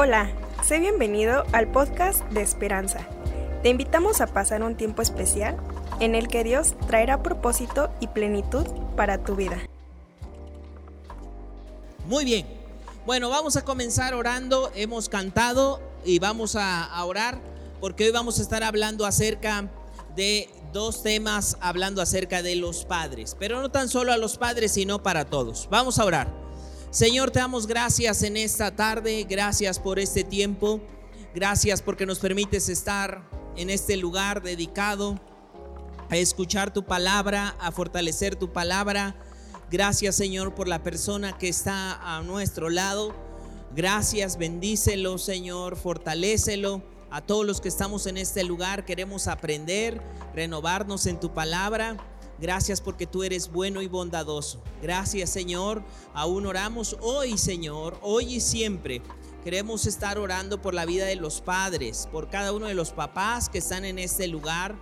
Hola, sé bienvenido al podcast de Esperanza. Te invitamos a pasar un tiempo especial en el que Dios traerá propósito y plenitud para tu vida. Muy bien. Bueno, vamos a comenzar orando. Hemos cantado y vamos a, orar porque hoy vamos a estar hablando acerca de dos temas, hablando acerca de los padres, pero no tan solo a los padres, sino para todos. Vamos a orar. Señor, te damos gracias en esta tarde, gracias por este tiempo, gracias porque nos permites estar en este lugar dedicado a escuchar tu palabra, a fortalecer tu palabra. Gracias Señor por la persona que está a nuestro lado. Gracias, bendícelo Señor, fortalécelo. A todos los que estamos en este lugar queremos aprender, renovarnos en tu palabra. Gracias porque tú eres bueno y bondadoso. Gracias Señor. Aún oramos hoy Señor, hoy y siempre. Queremos estar orando por la vida de los padres, por cada uno de los papás que están en este lugar.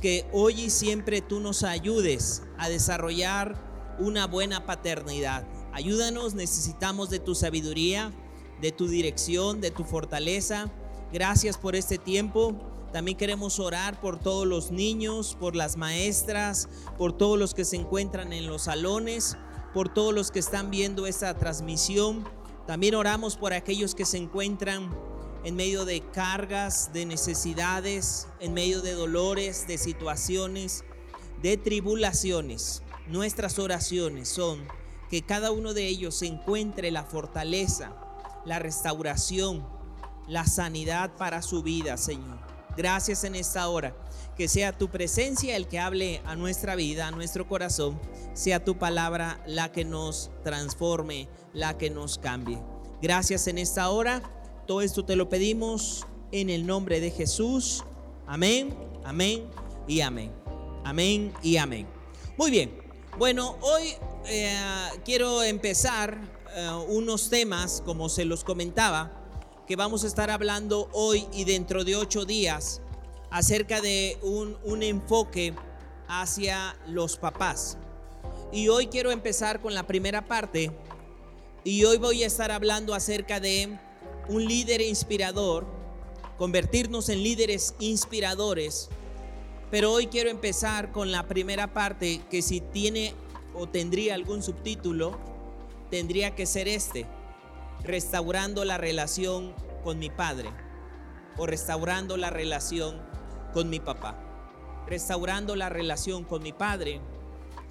Que hoy y siempre tú nos ayudes a desarrollar una buena paternidad. Ayúdanos, necesitamos de tu sabiduría, de tu dirección, de tu fortaleza. Gracias por este tiempo. También queremos orar por todos los niños, por las maestras, por todos los que se encuentran en los salones, por todos los que están viendo esta transmisión. También oramos por aquellos que se encuentran en medio de cargas, de necesidades, en medio de dolores, de situaciones, de tribulaciones. Nuestras oraciones son que cada uno de ellos encuentre la fortaleza, la restauración, la sanidad para su vida, Señor. Gracias en esta hora. Que sea tu presencia el que hable a nuestra vida, a nuestro corazón. Sea tu palabra la que nos transforme, la que nos cambie. Gracias en esta hora. Todo esto te lo pedimos en el nombre de Jesús. Amén, amén y amén. Amén y amén. Muy bien. Bueno, hoy eh, quiero empezar eh, unos temas, como se los comentaba que vamos a estar hablando hoy y dentro de ocho días acerca de un, un enfoque hacia los papás. Y hoy quiero empezar con la primera parte y hoy voy a estar hablando acerca de un líder inspirador, convertirnos en líderes inspiradores. Pero hoy quiero empezar con la primera parte que si tiene o tendría algún subtítulo, tendría que ser este restaurando la relación con mi padre o restaurando la relación con mi papá. Restaurando la relación con mi padre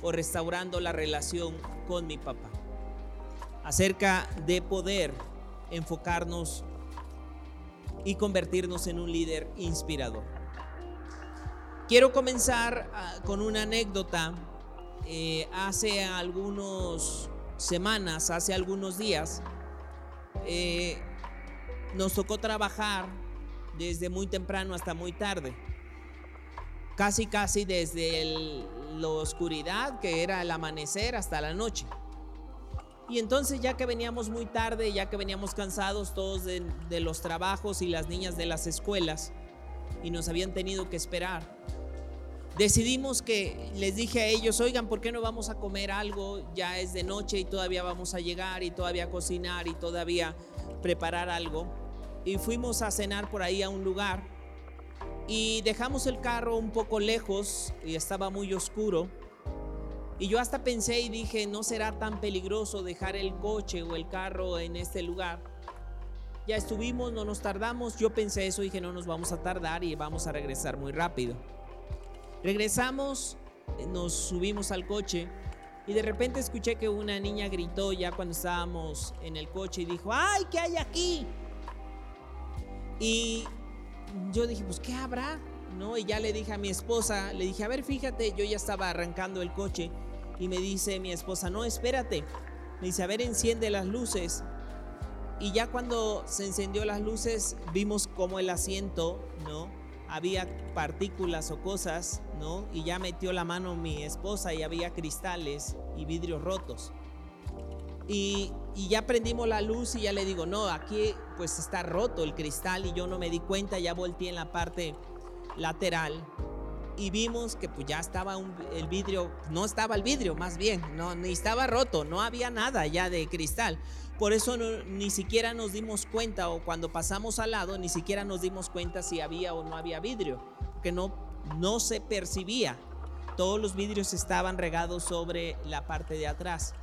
o restaurando la relación con mi papá. Acerca de poder enfocarnos y convertirnos en un líder inspirador. Quiero comenzar ah, con una anécdota. Eh, hace algunas semanas, hace algunos días, eh, nos tocó trabajar desde muy temprano hasta muy tarde. Casi, casi desde la oscuridad, que era el amanecer, hasta la noche. Y entonces ya que veníamos muy tarde, ya que veníamos cansados todos de los trabajos y las niñas de las escuelas, y nos habían tenido que esperar, decidimos que les dije a ellos, oigan, ¿por qué no vamos a comer algo? Ya es de noche y todavía vamos a llegar y todavía cocinar y todavía preparar algo. Y fuimos a cenar por ahí a un lugar y dejamos el carro un poco lejos y estaba muy oscuro. Y yo hasta pensé y dije, no será tan peligroso dejar el coche o el carro en este lugar. Ya estuvimos, no nos tardamos. Yo pensé eso, dije, no nos vamos a tardar y vamos a regresar muy rápido. Regresamos, nos subimos al coche y de repente escuché que una niña gritó ya cuando estábamos en el coche y dijo, ¡ay, qué hay aquí! Y yo dije, pues, ¿qué habrá? ¿No? Y ya le dije a mi esposa, le dije, a ver, fíjate, yo ya estaba arrancando el coche y me dice mi esposa, no, espérate. Me dice, a ver, enciende las luces. Y ya cuando se encendió las luces, vimos como el asiento, ¿no? Había partículas o cosas, ¿no? Y ya metió la mano mi esposa y había cristales y vidrios rotos. Y, y, ya prendimos la luz y ya le digo, no, aquí pues está roto el cristal y yo no me di cuenta, ya volteé en la parte lateral y vimos que pues ya estaba el vidrio, no estaba el vidrio más bien, no, ni estaba roto, no había nada ya de cristal. Por eso ni siquiera nos dimos cuenta o cuando pasamos al lado ni siquiera nos dimos cuenta si había o no había vidrio, que no, no se percibía. Todos los vidrios estaban regados sobre la parte de atrás.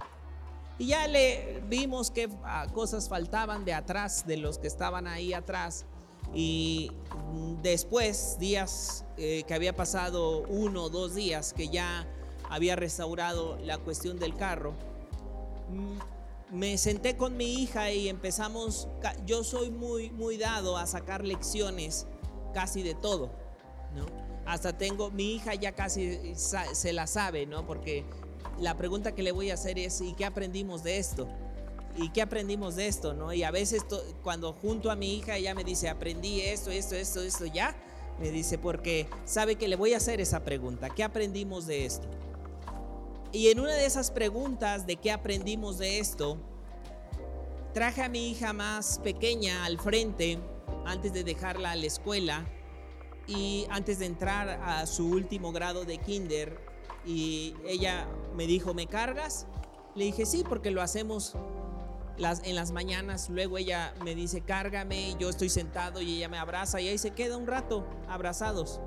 Y ya le vimos que ah, cosas faltaban de atrás, de los que estaban ahí atrás. Y después, días eh, que había pasado uno o dos días que ya había restaurado la cuestión del carro, mm, me senté con mi hija y empezamos, yo soy muy, dado a sacar lecciones casi de todo, ¿no? Hasta tengo, mi hija ya casi se la sabe, ¿no? Porque la pregunta que le voy a hacer es, ¿y qué aprendimos de esto? ¿Y qué aprendimos de esto? ¿no? Y a veces cuando junto a mi hija ella me dice, aprendí esto, esto, esto, esto, ya, me dice, porque sabe que le voy a hacer esa pregunta, ¿qué aprendimos de esto? Y en una de esas preguntas de qué aprendimos de esto, traje a mi hija más pequeña al frente antes de dejarla a la escuela y antes de entrar a su último grado de kinder y ella me dijo, ¿me cargas? Le dije, sí, porque lo hacemos las, en las mañanas. Luego ella me dice, cárgame, yo estoy sentado y ella me abraza y ahí se queda un rato abrazados.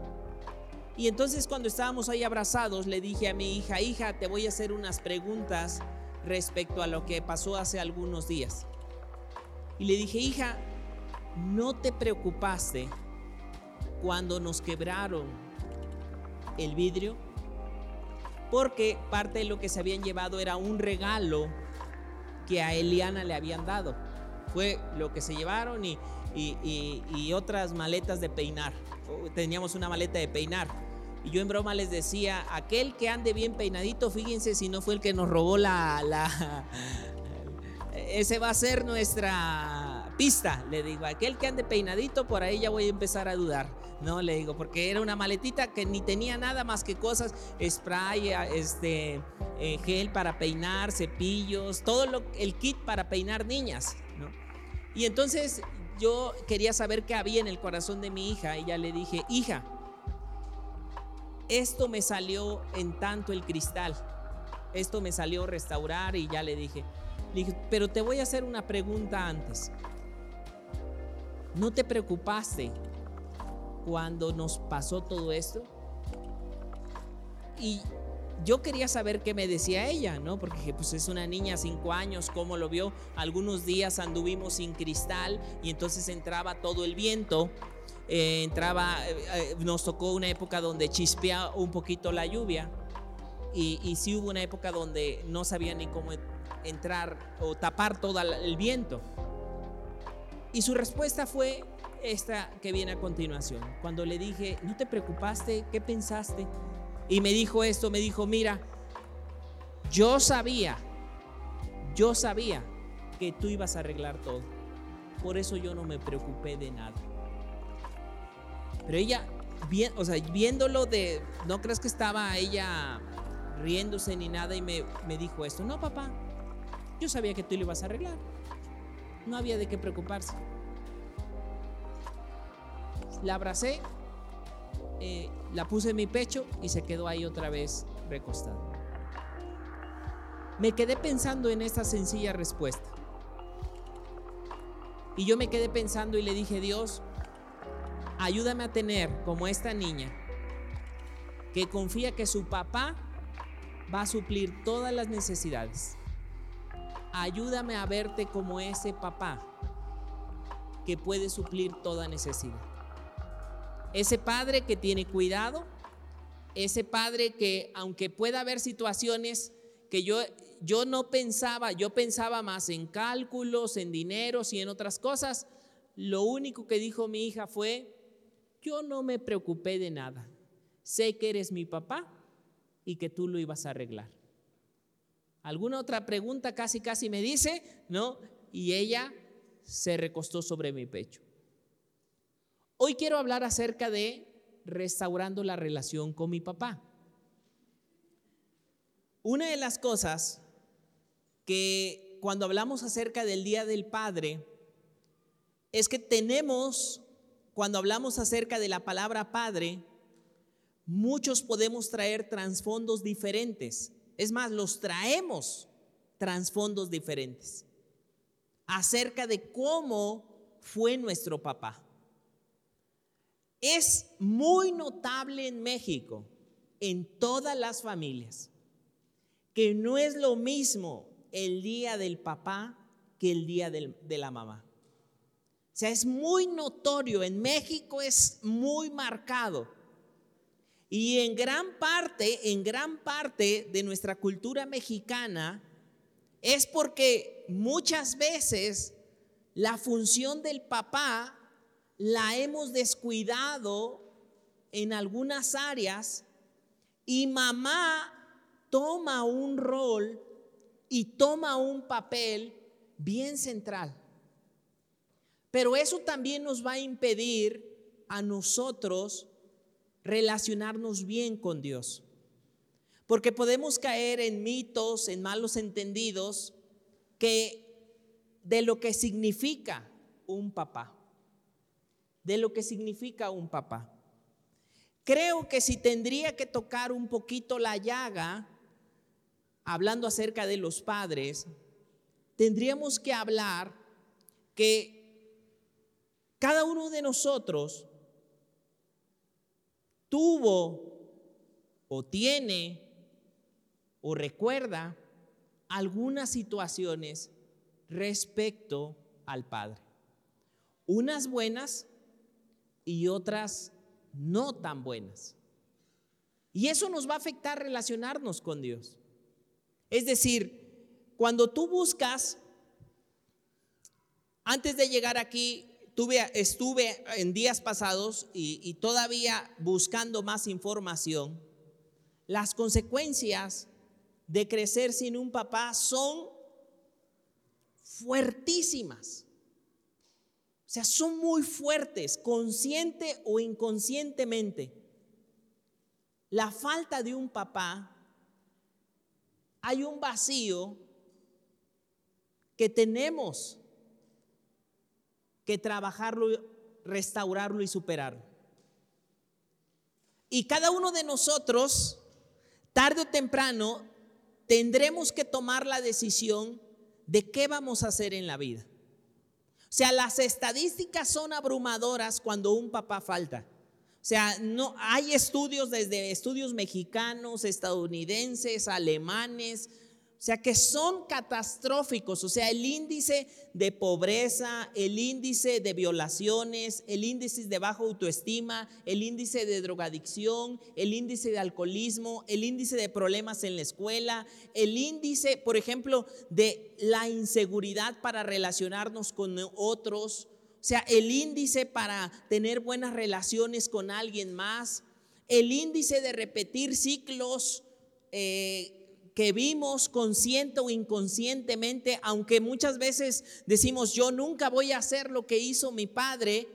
Y entonces cuando estábamos ahí abrazados, le dije a mi hija, hija, te voy a hacer unas preguntas respecto a lo que pasó hace algunos días. Y le dije, hija, ¿no te preocupaste cuando nos quebraron el vidrio? porque parte de lo que se habían llevado era un regalo que a Eliana le habían dado. Fue lo que se llevaron y, y, otras maletas de peinar. Teníamos una maleta de peinar. Y yo en broma les decía, aquel que ande bien peinadito, fíjense si no fue el que nos robó la... la ese va a ser nuestra pista, le digo. Aquel que ande peinadito, por ahí ya voy a empezar a dudar. No, le digo, porque era una maletita que ni tenía nada más que cosas, spray, este, eh, gel para peinar, cepillos, todo lo, el kit para peinar niñas. ¿no? Y entonces yo quería saber qué había en el corazón de mi hija y ya le dije, hija, esto me salió en tanto el cristal, esto me salió restaurar y ya le dije, le dije, pero te voy a hacer una pregunta antes. ¿No te preocupaste cuando nos pasó todo esto. Y yo quería saber qué me decía ella, ¿no? Porque pues es una niña, cinco años, ¿cómo lo vio? Algunos días anduvimos sin cristal y entonces entraba todo el viento. Eh, entraba, eh, eh, nos tocó una época donde chispea un poquito la lluvia y, y sí hubo una época donde no sabía ni cómo entrar o tapar todo el viento. Y su respuesta fue, esta que viene a continuación. Cuando le dije, ¿no te preocupaste? ¿Qué pensaste? Y me dijo esto, me dijo, mira, yo sabía, yo sabía que tú ibas a arreglar todo. Por eso yo no me preocupé de nada. Pero ella, o sea, viéndolo de, no crees que estaba ella riéndose ni nada y me, me dijo esto, no papá, yo sabía que tú lo ibas a arreglar. No había de qué preocuparse. La abracé, eh, la puse en mi pecho y se quedó ahí otra vez recostada. Me quedé pensando en esta sencilla respuesta. Y yo me quedé pensando y le dije, Dios, ayúdame a tener como esta niña que confía que su papá va a suplir todas las necesidades. Ayúdame a verte como ese papá que puede suplir toda necesidad. Ese padre que tiene cuidado, ese padre que aunque pueda haber situaciones que yo, yo no pensaba, yo pensaba más en cálculos, en dineros y en otras cosas, lo único que dijo mi hija fue, yo no me preocupé de nada, sé que eres mi papá y que tú lo ibas a arreglar. ¿Alguna otra pregunta casi casi me dice? ¿No? Y ella se recostó sobre mi pecho. Hoy quiero hablar acerca de restaurando la relación con mi papá. Una de las cosas que cuando hablamos acerca del Día del Padre es que tenemos, cuando hablamos acerca de la palabra Padre, muchos podemos traer trasfondos diferentes. Es más, los traemos trasfondos diferentes. acerca de cómo fue nuestro papá. Es muy notable en México, en todas las familias, que no es lo mismo el día del papá que el día de la mamá. O sea, es muy notorio, en México es muy marcado. Y en gran parte, en gran parte de nuestra cultura mexicana, es porque muchas veces la función del papá la hemos descuidado en algunas áreas y mamá toma un rol y toma un papel bien central. Pero eso también nos va a impedir a nosotros relacionarnos bien con Dios. Porque podemos caer en mitos, en malos entendidos, que de lo que significa un papá, de lo que significa un papá. Creo que si tendría que tocar un poquito la llaga, hablando acerca de los padres, tendríamos que hablar que cada uno de nosotros tuvo o tiene o recuerda algunas situaciones respecto al Padre. Unas buenas y otras no tan buenas. Y eso nos va a afectar relacionarnos con Dios. Es decir, cuando tú buscas, antes de llegar aquí, estuve en días pasados y, todavía buscando más información. Las consecuencias de crecer sin un papá son fuertísimas. O sea, son muy fuertes, consciente o inconscientemente. La falta de un papá, hay un vacío que tenemos que trabajarlo, restaurarlo y superarlo. Y cada uno de nosotros, tarde o temprano, tendremos que tomar la decisión de qué vamos a hacer en la vida. O sea, las estadísticas son abrumadoras cuando un papá falta. O sea, no hay estudios desde estudios mexicanos, estadounidenses, alemanes, o sea que son catastróficos, o sea, el índice de pobreza, el índice de violaciones, el índice de baja autoestima, el índice de drogadicción, el índice de alcoholismo, el índice de problemas en la escuela, el índice, por ejemplo, de la inseguridad para relacionarnos con otros, o sea, el índice para tener buenas relaciones con alguien más, el índice de repetir ciclos. Eh, que vimos consciente o inconscientemente, aunque muchas veces decimos, yo nunca voy a hacer lo que hizo mi padre,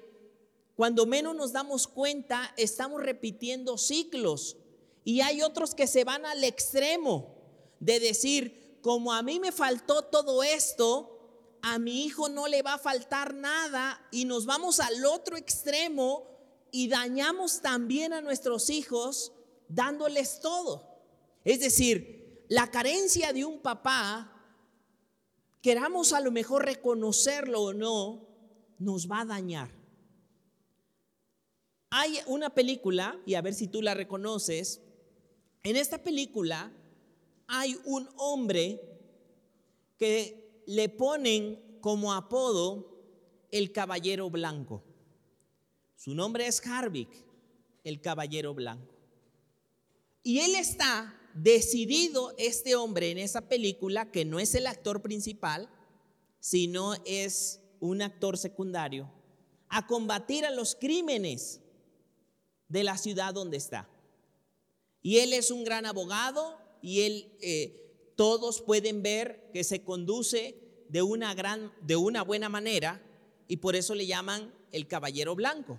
cuando menos nos damos cuenta, estamos repitiendo ciclos. Y hay otros que se van al extremo de decir, como a mí me faltó todo esto, a mi hijo no le va a faltar nada y nos vamos al otro extremo y dañamos también a nuestros hijos dándoles todo. Es decir, la carencia de un papá, queramos a lo mejor reconocerlo o no, nos va a dañar. Hay una película, y a ver si tú la reconoces, en esta película hay un hombre que le ponen como apodo el caballero blanco. Su nombre es Harvick, el caballero blanco. Y él está decidido este hombre en esa película, que no es el actor principal, sino es un actor secundario, a combatir a los crímenes de la ciudad donde está. Y él es un gran abogado y él, eh, todos pueden ver que se conduce de una, gran, de una buena manera y por eso le llaman el caballero blanco.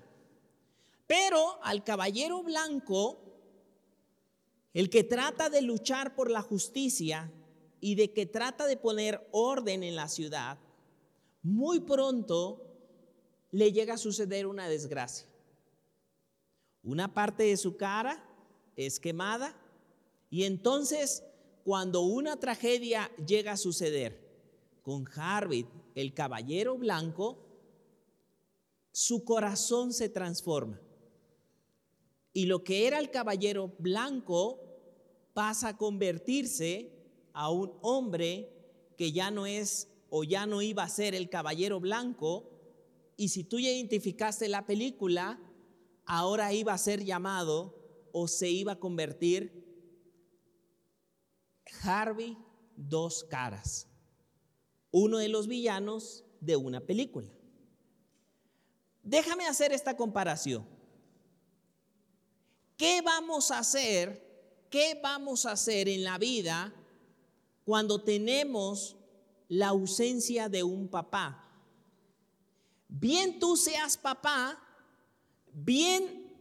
Pero al caballero blanco el que trata de luchar por la justicia y de que trata de poner orden en la ciudad, muy pronto le llega a suceder una desgracia. Una parte de su cara es quemada y entonces cuando una tragedia llega a suceder con Harvey, el caballero blanco, su corazón se transforma. Y lo que era el caballero blanco pasa a convertirse a un hombre que ya no es o ya no iba a ser el caballero blanco. Y si tú ya identificaste la película, ahora iba a ser llamado o se iba a convertir Harvey Dos Caras, uno de los villanos de una película. Déjame hacer esta comparación. ¿Qué vamos a hacer? ¿Qué vamos a hacer en la vida cuando tenemos la ausencia de un papá? Bien tú seas papá, bien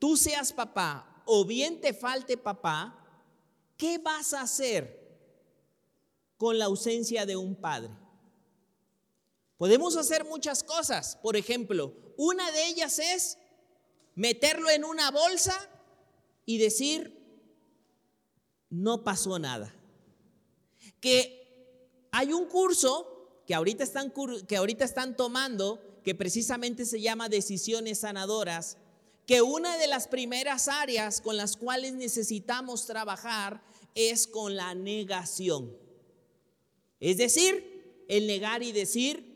tú seas papá o bien te falte papá, ¿qué vas a hacer con la ausencia de un padre? Podemos hacer muchas cosas. Por ejemplo, una de ellas es meterlo en una bolsa y decir, no pasó nada. Que hay un curso que ahorita están, que ahorita están tomando, que precisamente se llama Decisiones Sanadoras, que una de las primeras áreas con las cuales necesitamos trabajar es con la negación. Es decir, el negar y decir,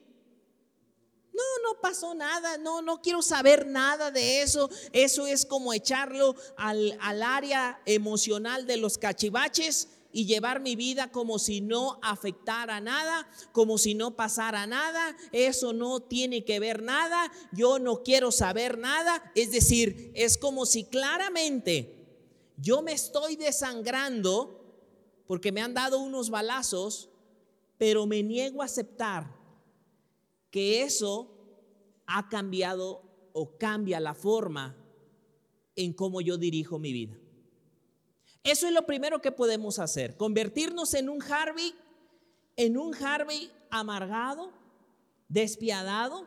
no, no pasó nada, no, no quiero saber nada de eso. Eso es como echarlo al, al área emocional de los cachivaches y llevar mi vida como si no afectara nada, como si no pasara nada, eso no tiene que ver nada, yo no quiero saber nada. Es decir, es como si claramente yo me estoy desangrando porque me han dado unos balazos, pero me niego a aceptar que eso ha cambiado o cambia la forma en cómo yo dirijo mi vida. Eso es lo primero que podemos hacer, convertirnos en un Harvey, en un Harvey amargado, despiadado.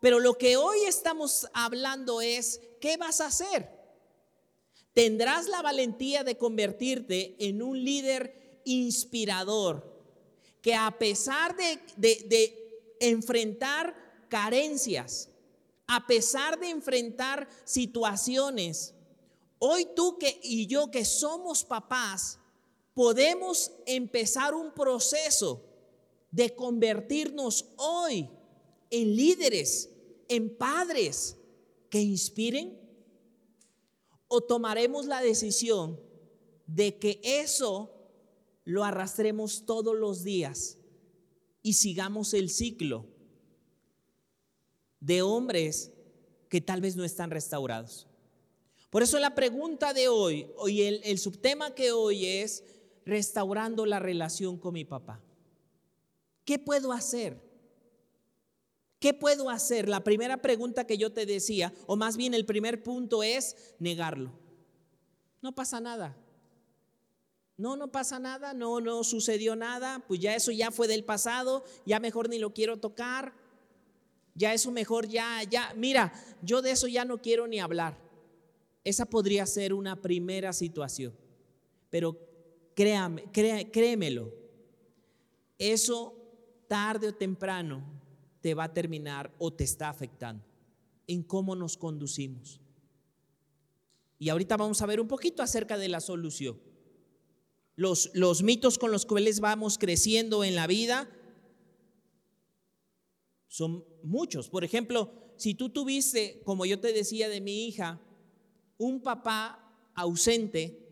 Pero lo que hoy estamos hablando es, ¿qué vas a hacer? Tendrás la valentía de convertirte en un líder inspirador, que a pesar de, de enfrentar carencias, a pesar de enfrentar situaciones, hoy tú que y yo que somos papás, podemos empezar un proceso de convertirnos hoy en líderes, en padres que inspiren? ¿O tomaremos la decisión de que eso lo arrastremos todos los días y sigamos el ciclo de hombres que tal vez no están restaurados. Por eso la pregunta de hoy, hoy el, el subtema que hoy es restaurando la relación con mi papá. ¿Qué puedo hacer? ¿Qué puedo hacer? La primera pregunta que yo te decía, o más bien el primer punto es negarlo. No pasa nada. No, no pasa nada, no, no sucedió nada, pues ya eso ya fue del pasado, ya mejor ni lo quiero tocar, ya eso mejor ya, ya, mira, yo de eso ya no quiero ni hablar. Esa podría ser una primera situación, pero créame, créemelo, eso tarde o temprano te va a terminar o te está afectando en cómo nos conducimos. Y ahorita vamos a ver un poquito acerca de la solución los, mitos con los cuales vamos creciendo en la vida son muchos. Por ejemplo, si tú tuviste, como yo te decía de mi hija, un papá ausente,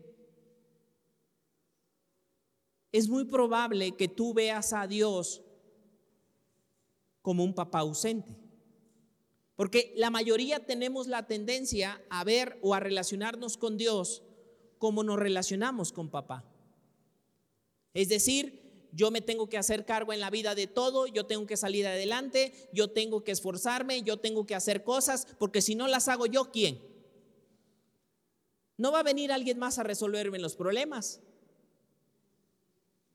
es muy probable que tú veas a Dios como un papá ausente. Porque la mayoría tenemos la tendencia a ver o a relacionarnos con Dios como nos relacionamos con papá. Es decir, yo me tengo que hacer cargo en la vida de todo, yo tengo que salir adelante, yo tengo que esforzarme, yo tengo que hacer cosas, porque si no las hago yo, ¿quién? No va a venir alguien más a resolverme los problemas.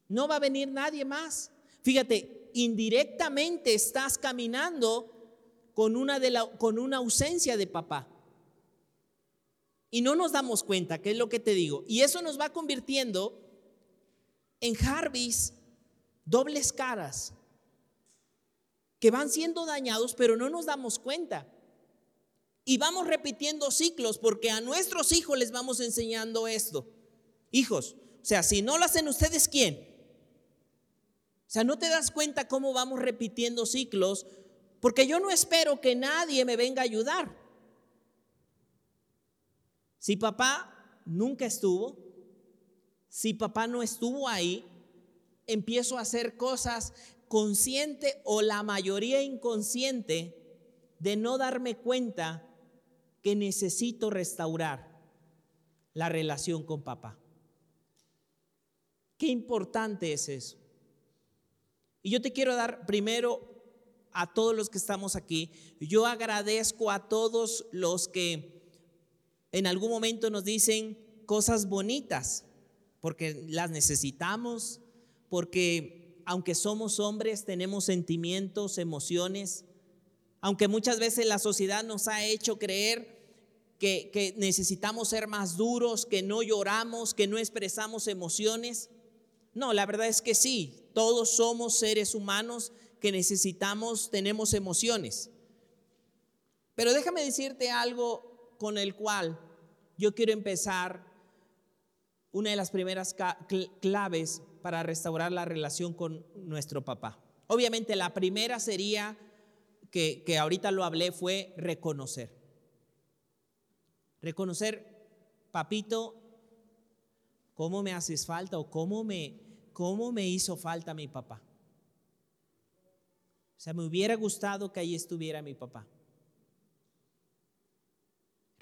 No va a venir nadie más. Fíjate, indirectamente estás caminando con una, de la, con una ausencia de papá. Y no nos damos cuenta, que es lo que te digo. Y eso nos va convirtiendo en Jarvis dobles caras. que van siendo dañados, pero no nos damos cuenta. Y vamos repitiendo ciclos porque a nuestros hijos les vamos enseñando esto. Hijos, o sea, si no lo hacen ustedes, ¿quién? O sea, no te das cuenta cómo vamos repitiendo ciclos porque yo no espero que nadie me venga a ayudar. Si papá nunca estuvo, si papá no estuvo ahí, empiezo a hacer cosas consciente o la mayoría inconsciente de no darme cuenta que necesito restaurar la relación con papá. Qué importante es eso. Y yo te quiero dar primero a todos los que estamos aquí, yo agradezco a todos los que en algún momento nos dicen cosas bonitas, porque las necesitamos, porque aunque somos hombres tenemos sentimientos, emociones, aunque muchas veces la sociedad nos ha hecho creer que, que necesitamos ser más duros, que no lloramos, que no expresamos emociones. No, la verdad es que sí, todos somos seres humanos que necesitamos, tenemos emociones. Pero déjame decirte algo con el cual yo quiero empezar una de las primeras claves para restaurar la relación con nuestro papá. Obviamente la primera sería, que, que ahorita lo hablé, fue reconocer. Reconocer, papito, cómo me haces falta o cómo me, cómo me hizo falta mi papá. O sea, me hubiera gustado que ahí estuviera mi papá.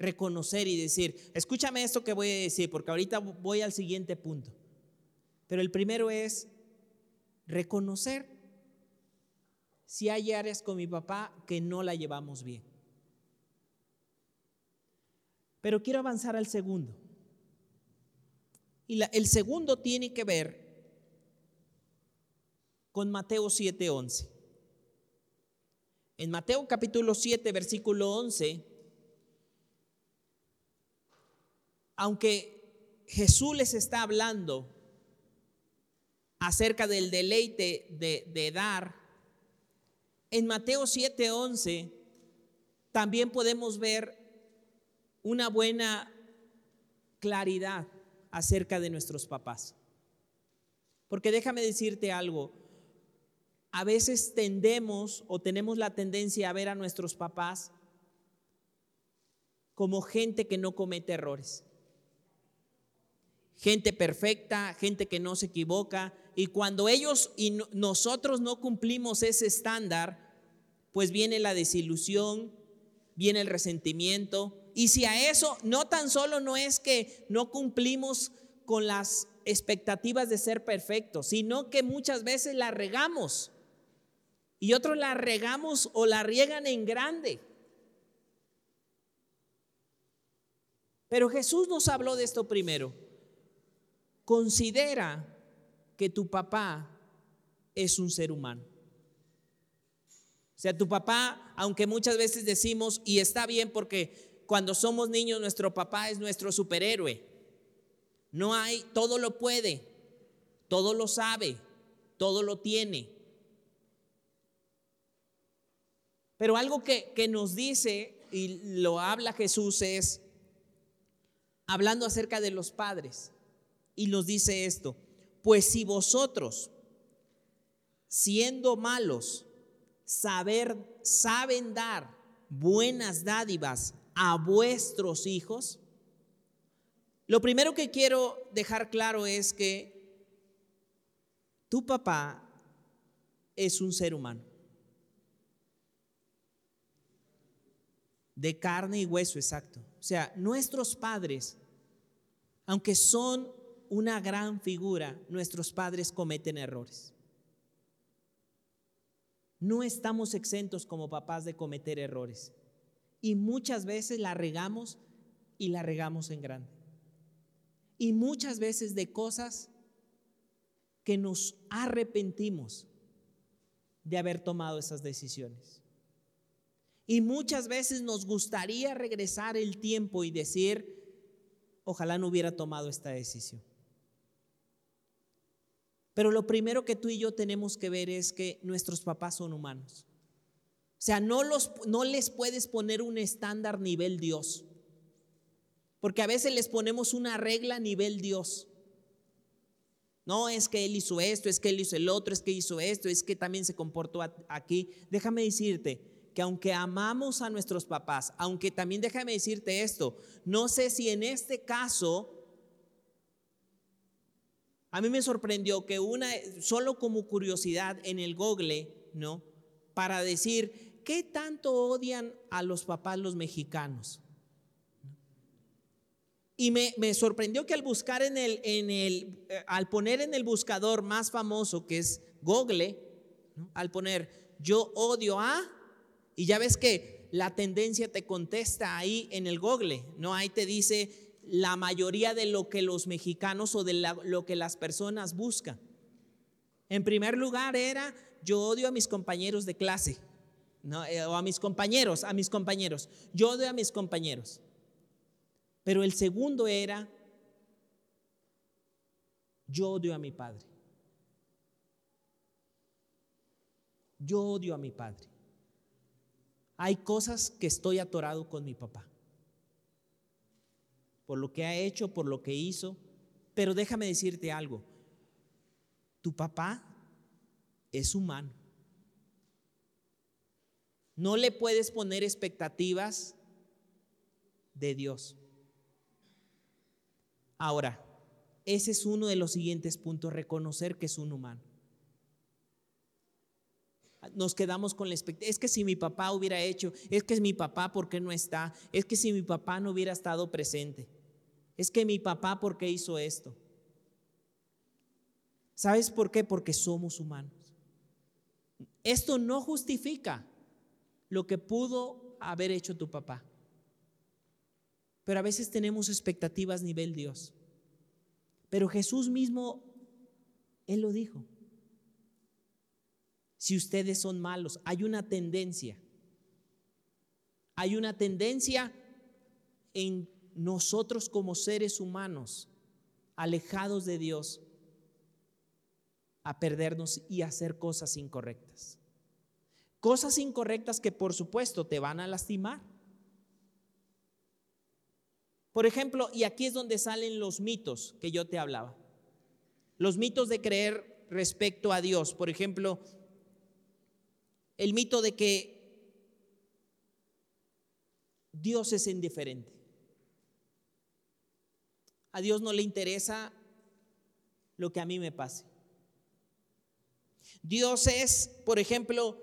Reconocer y decir, escúchame esto que voy a decir, porque ahorita voy al siguiente punto. Pero el primero es reconocer si hay áreas con mi papá que no la llevamos bien. Pero quiero avanzar al segundo. Y el segundo tiene que ver con Mateo 7:11. En Mateo capítulo 7, versículo 11, aunque Jesús les está hablando acerca del deleite de, dar, en Mateo 7:11 también podemos ver una buena claridad acerca de nuestros papás. Porque déjame decirte algo, a veces tendemos o tenemos la tendencia a ver a nuestros papás como gente que no comete errores. Gente perfecta, gente que no se equivoca. Y cuando ellos y nosotros no cumplimos ese estándar, pues viene la desilusión, viene el resentimiento. Y si a eso no tan solo no es que no cumplimos con las expectativas de ser perfectos, sino que muchas veces la regamos y otros la regamos o la riegan en grande. Pero Jesús nos habló de esto primero. Considera que tu papá es un ser humano. O sea, tu papá, aunque muchas veces decimos, y está bien porque cuando somos niños nuestro papá es nuestro superhéroe. No hay, todo lo puede, todo lo sabe, todo lo tiene. Pero algo que, nos dice y lo habla Jesús es, hablando acerca de los padres, y nos dice esto, pues si vosotros, siendo malos, saber, saben dar buenas dádivas a vuestros hijos, lo primero que quiero dejar claro es que tu papá es un ser humano. de carne y hueso, exacto. O sea, nuestros padres, aunque son una gran figura, nuestros padres cometen errores. No estamos exentos como papás de cometer errores. Y muchas veces la regamos y la regamos en grande. Y muchas veces de cosas que nos arrepentimos de haber tomado esas decisiones. Y muchas veces nos gustaría regresar el tiempo y decir, ojalá no hubiera tomado esta decisión. Pero lo primero que tú y yo tenemos que ver es que nuestros papás son humanos. O sea, no, los, no les puedes poner un estándar nivel Dios. Porque a veces les ponemos una regla nivel Dios. No es que él hizo esto, es que él hizo el otro, es que hizo esto, es que también se comportó aquí. Déjame decirte que aunque amamos a nuestros papás, aunque también déjame decirte esto, no sé si en este caso, a mí me sorprendió que una, solo como curiosidad en el Google, ¿no? Para decir, ¿qué tanto odian a los papás los mexicanos? Y me, sorprendió que al buscar en el, en el, eh, al poner en el buscador más famoso que es Google, al poner yo odio a, y ya ves que la tendencia te contesta ahí en el Google, ¿no? Ahí te dice la mayoría de lo que los mexicanos o de lo que las personas buscan. En primer lugar era yo odio a mis compañeros de clase, ¿no? Eh, o a mis compañeros, a mis compañeros. Yo odio a mis compañeros. Pero el segundo era, yo odio a mi padre. Yo odio a mi padre. Hay cosas que estoy atorado con mi papá. Por lo que ha hecho, por lo que hizo. Pero déjame decirte algo. Tu papá es humano. No le puedes poner expectativas de Dios. Ahora, ese es uno de los siguientes puntos, reconocer que es un humano. Nos quedamos con la expectativa, es que si mi papá hubiera hecho, es que mi papá, ¿por qué no está? Es que si mi papá no hubiera estado presente, es que mi papá, ¿por qué hizo esto? ¿Sabes por qué? Porque somos humanos. Esto no justifica lo que pudo haber hecho tu papá. Pero a veces tenemos expectativas nivel Dios. Pero Jesús mismo, Él lo dijo. Si ustedes son malos, hay una tendencia. Hay una tendencia en nosotros como seres humanos, alejados de Dios, a perdernos y hacer cosas incorrectas. Cosas incorrectas que por supuesto te van a lastimar. Por ejemplo, y aquí es donde salen los mitos que yo te hablaba. Los mitos de creer respecto a Dios. Por ejemplo, el mito de que Dios es indiferente. A Dios no le interesa lo que a mí me pase. Dios es, por ejemplo,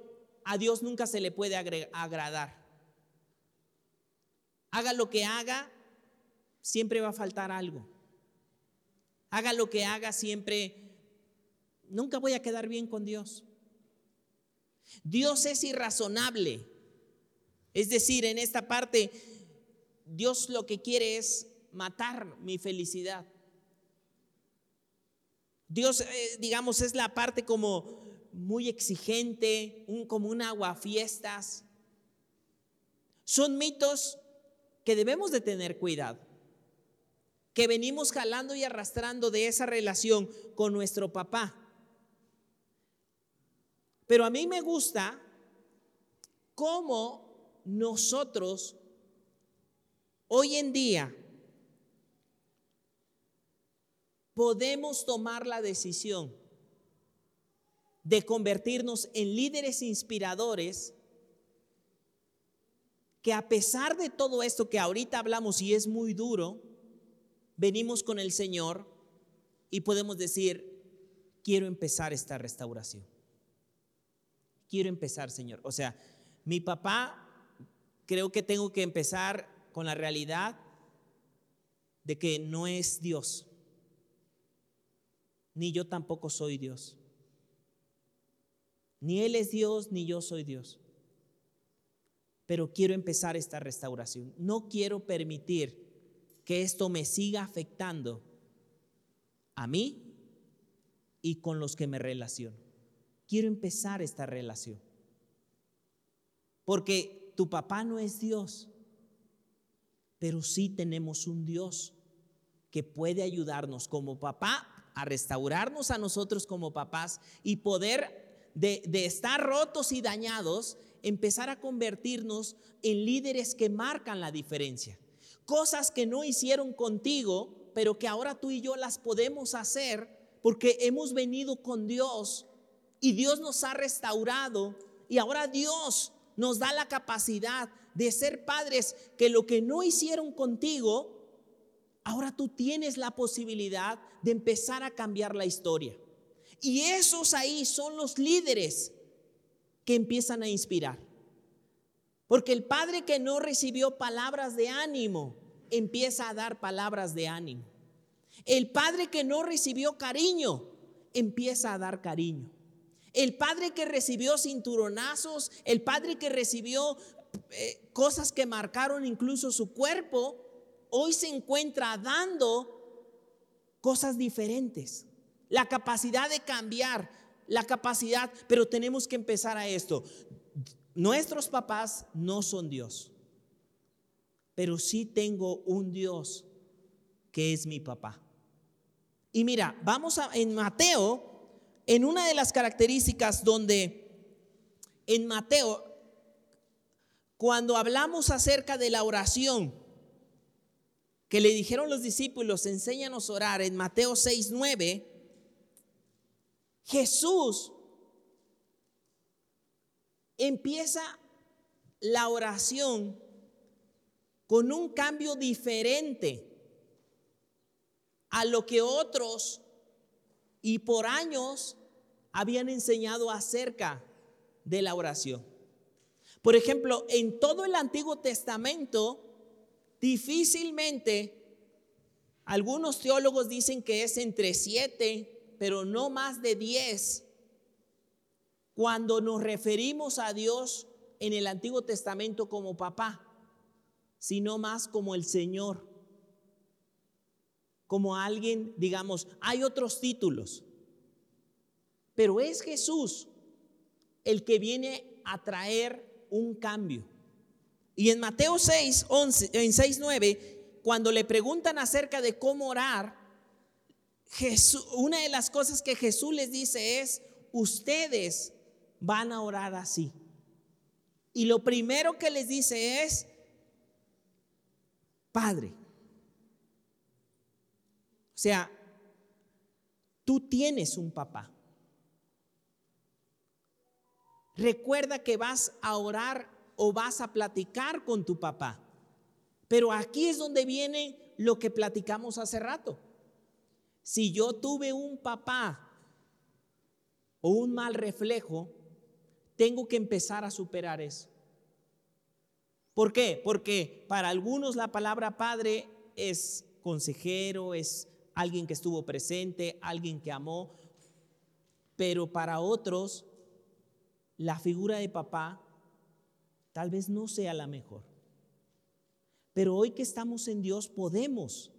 a Dios nunca se le puede agradar. Haga lo que haga, siempre va a faltar algo. Haga lo que haga, siempre, nunca voy a quedar bien con Dios. Dios es irrazonable. Es decir, en esta parte, Dios lo que quiere es matar mi felicidad. Dios, eh, digamos, es la parte como muy exigente, un, como un aguafiestas. Son mitos que debemos de tener cuidado que venimos jalando y arrastrando de esa relación con nuestro papá. Pero a mí me gusta cómo nosotros hoy en día podemos tomar la decisión de convertirnos en líderes inspiradores que a pesar de todo esto que ahorita hablamos y es muy duro, venimos con el Señor y podemos decir, quiero empezar esta restauración. Quiero empezar, Señor. O sea, mi papá, creo que tengo que empezar con la realidad de que no es Dios. Ni yo tampoco soy Dios. Ni Él es Dios, ni yo soy Dios. Pero quiero empezar esta restauración. No quiero permitir que esto me siga afectando a mí y con los que me relaciono. Quiero empezar esta relación. Porque tu papá no es Dios, pero sí tenemos un Dios que puede ayudarnos como papá a restaurarnos a nosotros como papás y poder de, de estar rotos y dañados, empezar a convertirnos en líderes que marcan la diferencia. Cosas que no hicieron contigo, pero que ahora tú y yo las podemos hacer porque hemos venido con Dios y Dios nos ha restaurado y ahora Dios nos da la capacidad de ser padres que lo que no hicieron contigo, ahora tú tienes la posibilidad de empezar a cambiar la historia. Y esos ahí son los líderes que empiezan a inspirar. Porque el padre que no recibió palabras de ánimo, empieza a dar palabras de ánimo. El padre que no recibió cariño, empieza a dar cariño. El padre que recibió cinturonazos, el padre que recibió eh, cosas que marcaron incluso su cuerpo, hoy se encuentra dando cosas diferentes. La capacidad de cambiar, la capacidad, pero tenemos que empezar a esto. Nuestros papás no son Dios, pero sí tengo un Dios que es mi papá. Y mira, vamos a, en Mateo, en una de las características donde en Mateo, cuando hablamos acerca de la oración, que le dijeron los discípulos, enséñanos a orar, en Mateo 6, 9, Jesús empieza la oración con un cambio diferente a lo que otros y por años habían enseñado acerca de la oración. Por ejemplo, en todo el Antiguo Testamento, difícilmente, algunos teólogos dicen que es entre siete pero no más de diez, cuando nos referimos a Dios en el Antiguo Testamento como papá, sino más como el Señor, como alguien, digamos, hay otros títulos, pero es Jesús el que viene a traer un cambio. Y en Mateo 6, 11, en 6, 9, cuando le preguntan acerca de cómo orar, Jesús, una de las cosas que Jesús les dice es, ustedes van a orar así. Y lo primero que les dice es, Padre. O sea, tú tienes un papá. Recuerda que vas a orar o vas a platicar con tu papá. Pero aquí es donde viene lo que platicamos hace rato. Si yo tuve un papá o un mal reflejo, tengo que empezar a superar eso. ¿Por qué? Porque para algunos la palabra padre es consejero, es alguien que estuvo presente, alguien que amó, pero para otros la figura de papá tal vez no sea la mejor. Pero hoy que estamos en Dios podemos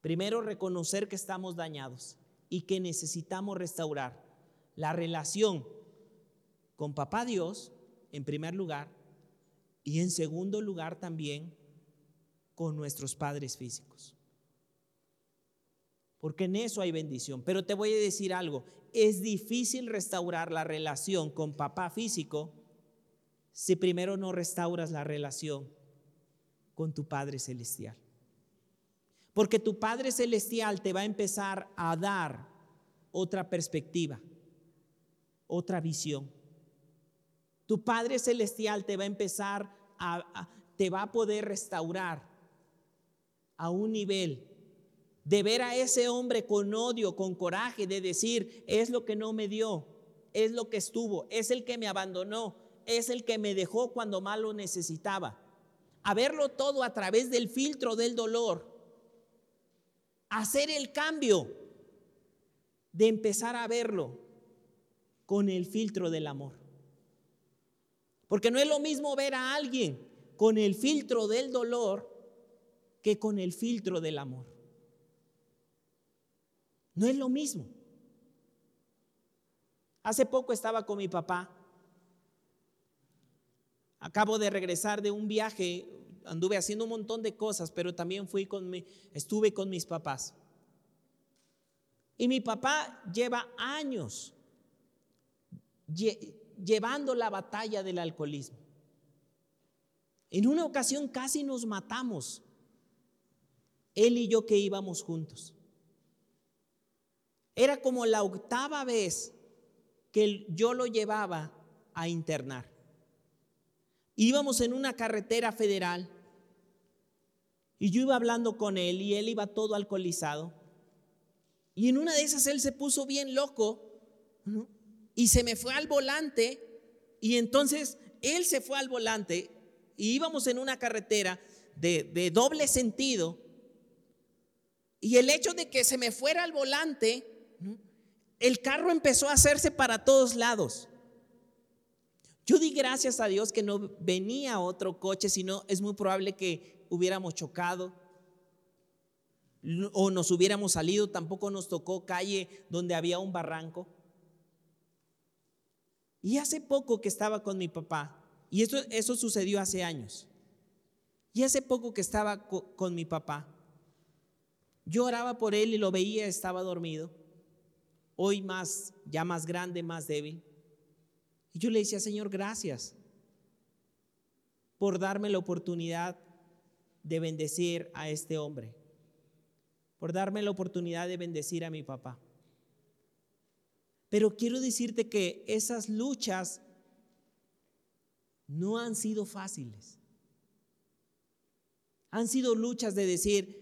Primero, reconocer que estamos dañados y que necesitamos restaurar la relación con Papá Dios, en primer lugar, y en segundo lugar también con nuestros padres físicos. Porque en eso hay bendición. Pero te voy a decir algo, es difícil restaurar la relación con papá físico si primero no restauras la relación con tu Padre Celestial. Porque tu Padre Celestial te va a empezar a dar otra perspectiva, otra visión. Tu Padre Celestial te va a empezar a, te va a poder restaurar a un nivel de ver a ese hombre con odio, con coraje, de decir, es lo que no me dio, es lo que estuvo, es el que me abandonó, es el que me dejó cuando más lo necesitaba. A verlo todo a través del filtro del dolor hacer el cambio de empezar a verlo con el filtro del amor. Porque no es lo mismo ver a alguien con el filtro del dolor que con el filtro del amor. No es lo mismo. Hace poco estaba con mi papá. Acabo de regresar de un viaje anduve haciendo un montón de cosas, pero también fui con mi, estuve con mis papás. Y mi papá lleva años llevando la batalla del alcoholismo. En una ocasión casi nos matamos, él y yo que íbamos juntos. Era como la octava vez que yo lo llevaba a internar. Íbamos en una carretera federal. Y yo iba hablando con él y él iba todo alcoholizado. Y en una de esas él se puso bien loco y se me fue al volante. Y entonces él se fue al volante y íbamos en una carretera de, doble sentido. Y el hecho de que se me fuera al volante, el carro empezó a hacerse para todos lados. Yo di gracias a Dios que no venía otro coche, sino es muy probable que hubiéramos chocado o nos hubiéramos salido, tampoco nos tocó calle donde había un barranco. Y hace poco que estaba con mi papá, y eso, eso sucedió hace años, y hace poco que estaba con mi papá, yo oraba por él y lo veía, estaba dormido, hoy más, ya más grande, más débil. Yo le decía, Señor, gracias por darme la oportunidad de bendecir a este hombre, por darme la oportunidad de bendecir a mi papá. Pero quiero decirte que esas luchas no han sido fáciles. Han sido luchas de decir,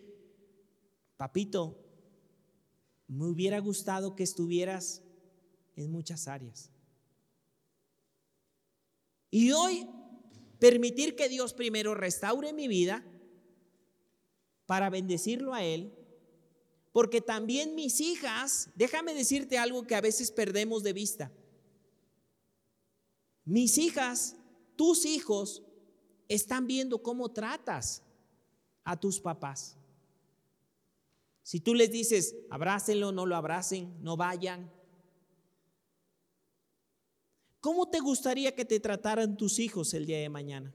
papito, me hubiera gustado que estuvieras en muchas áreas. Y hoy permitir que Dios primero restaure mi vida para bendecirlo a Él porque también mis hijas, déjame decirte algo que a veces perdemos de vista. Mis hijas, tus hijos, están viendo cómo tratas a tus papás. Si tú les dices, abrácenlo, no lo abracen, no vayan. ¿Cómo te gustaría que te trataran tus hijos el día de mañana?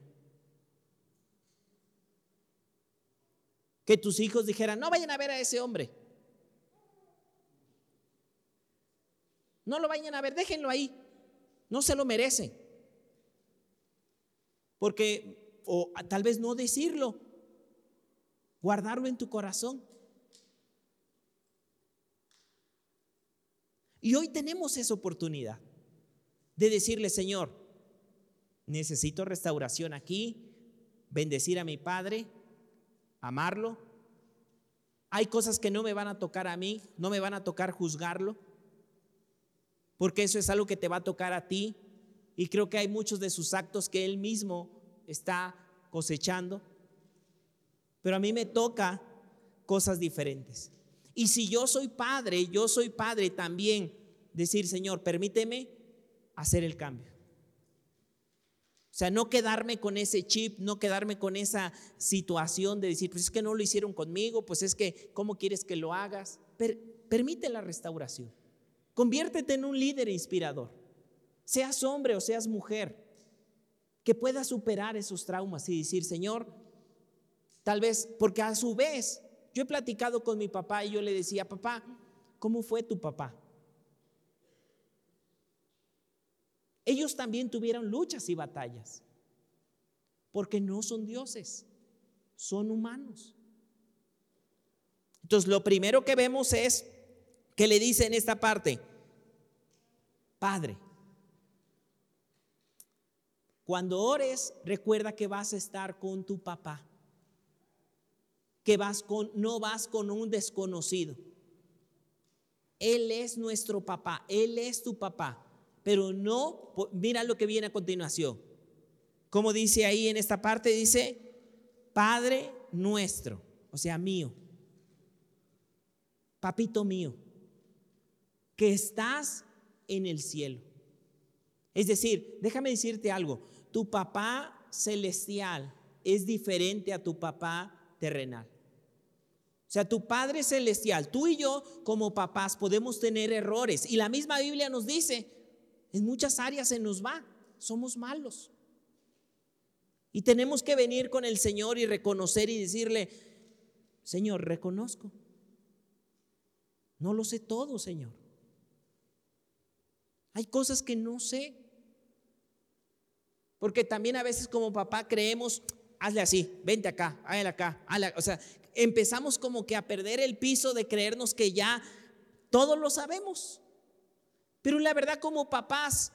Que tus hijos dijeran, no vayan a ver a ese hombre. No lo vayan a ver, déjenlo ahí. No se lo merecen. Porque, o tal vez no decirlo, guardarlo en tu corazón. Y hoy tenemos esa oportunidad de decirle, Señor, necesito restauración aquí, bendecir a mi Padre, amarlo. Hay cosas que no me van a tocar a mí, no me van a tocar juzgarlo porque eso es algo que te va a tocar a ti. Y creo que hay muchos de sus actos que él mismo está cosechando. Pero a mí me toca cosas diferentes. Y si yo soy padre, yo soy padre también, decir, Señor, permíteme hacer el cambio. O sea, no quedarme con ese chip, no quedarme con esa situación de decir, pues es que no lo hicieron conmigo, pues es que, ¿cómo quieres que lo hagas? permite la restauración. Conviértete en un líder inspirador. Seas hombre o seas mujer, que pueda superar esos traumas y decir, Señor, tal vez, porque a su vez, yo he platicado con mi papá y yo le decía, papá, ¿cómo fue tu papá? Ellos también tuvieron luchas y batallas, porque no son dioses, son humanos. Entonces, lo primero que vemos es ¿Qué le dice en esta parte? Padre. Cuando ores, recuerda que vas a estar con tu papá. Que vas con no vas con un desconocido. Él es nuestro papá, él es tu papá, pero no mira lo que viene a continuación. Como dice ahí en esta parte dice Padre nuestro, o sea, mío. Papito mío que estás en el cielo. Es decir, déjame decirte algo, tu papá celestial es diferente a tu papá terrenal. O sea, tu Padre Celestial, tú y yo como papás podemos tener errores. Y la misma Biblia nos dice, en muchas áreas se nos va, somos malos. Y tenemos que venir con el Señor y reconocer y decirle, Señor, reconozco. No lo sé todo, Señor. Hay cosas que no sé. Porque también a veces como papá creemos, hazle así, vente acá, hazle acá, o sea, empezamos como que a perder el piso de creernos que ya todo lo sabemos. Pero la verdad como papás,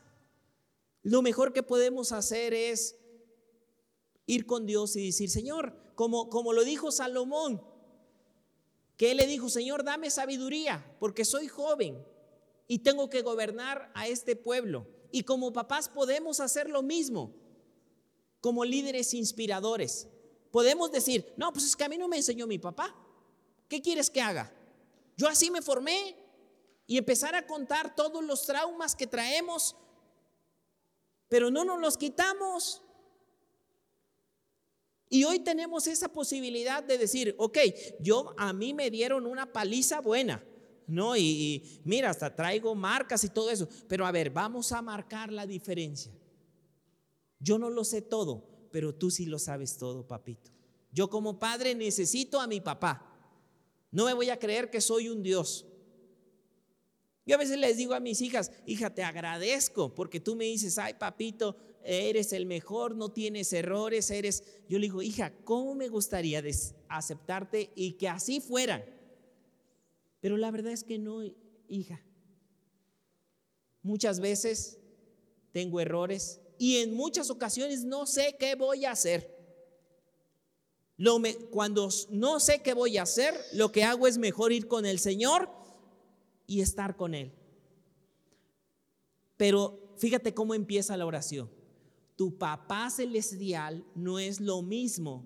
lo mejor que podemos hacer es ir con Dios y decir, Señor, como, como lo dijo Salomón, que él le dijo, Señor, dame sabiduría, porque soy joven y tengo que gobernar a este pueblo. Y como papás podemos hacer lo mismo, como líderes inspiradores. Podemos decir, no, pues es que a mí no me enseñó mi papá. ¿Qué quieres que haga? Yo así me formé y empezar a contar todos los traumas que traemos, pero no nos los quitamos. Y hoy tenemos esa posibilidad de decir, ok, yo a mí me dieron una paliza buena, ¿no? Y, y, mira, hasta traigo marcas y todo eso, pero a ver, vamos a marcar la diferencia. Yo no lo sé todo, pero tú sí lo sabes todo, papito. Yo como padre necesito a mi papá. No me voy a creer que soy un Dios. Yo a veces les digo a mis hijas, hija, te agradezco porque tú me dices, ay, papito, eres el mejor, no tienes errores, eres... Yo le digo, hija, ¿cómo me gustaría aceptarte y que así fueran? Pero la verdad es que no, hija. Muchas veces tengo errores y en muchas ocasiones no sé qué voy a hacer. Cuando no sé qué voy a hacer, lo que hago es mejor ir con el Señor y estar con Él. Pero fíjate cómo empieza la oración tu papá celestial no es lo mismo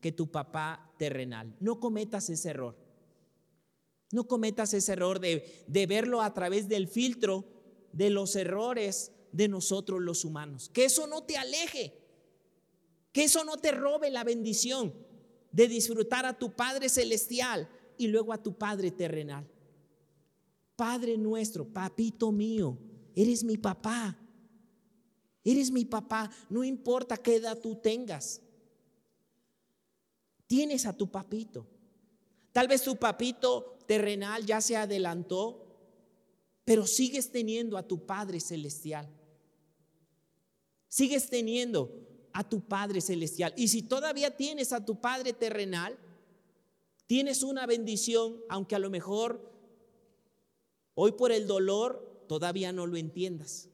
que tu papá terrenal. No cometas ese error. No cometas ese error de, de, verlo a través del filtro de los errores de nosotros los humanos. Que eso no te aleje. Que eso no te robe la bendición de disfrutar a tu Padre celestial y luego a tu Padre terrenal. Padre nuestro, papito mío, eres mi papá. Eres mi papá, no importa qué edad tú tengas. Tienes a tu papito. Tal vez tu papito terrenal ya se adelantó, pero sigues teniendo a tu Padre Celestial. Sigues teniendo a tu Padre Celestial. Y si todavía tienes a tu Padre terrenal, tienes una bendición, aunque a lo mejor hoy por el dolor todavía no lo entiendas.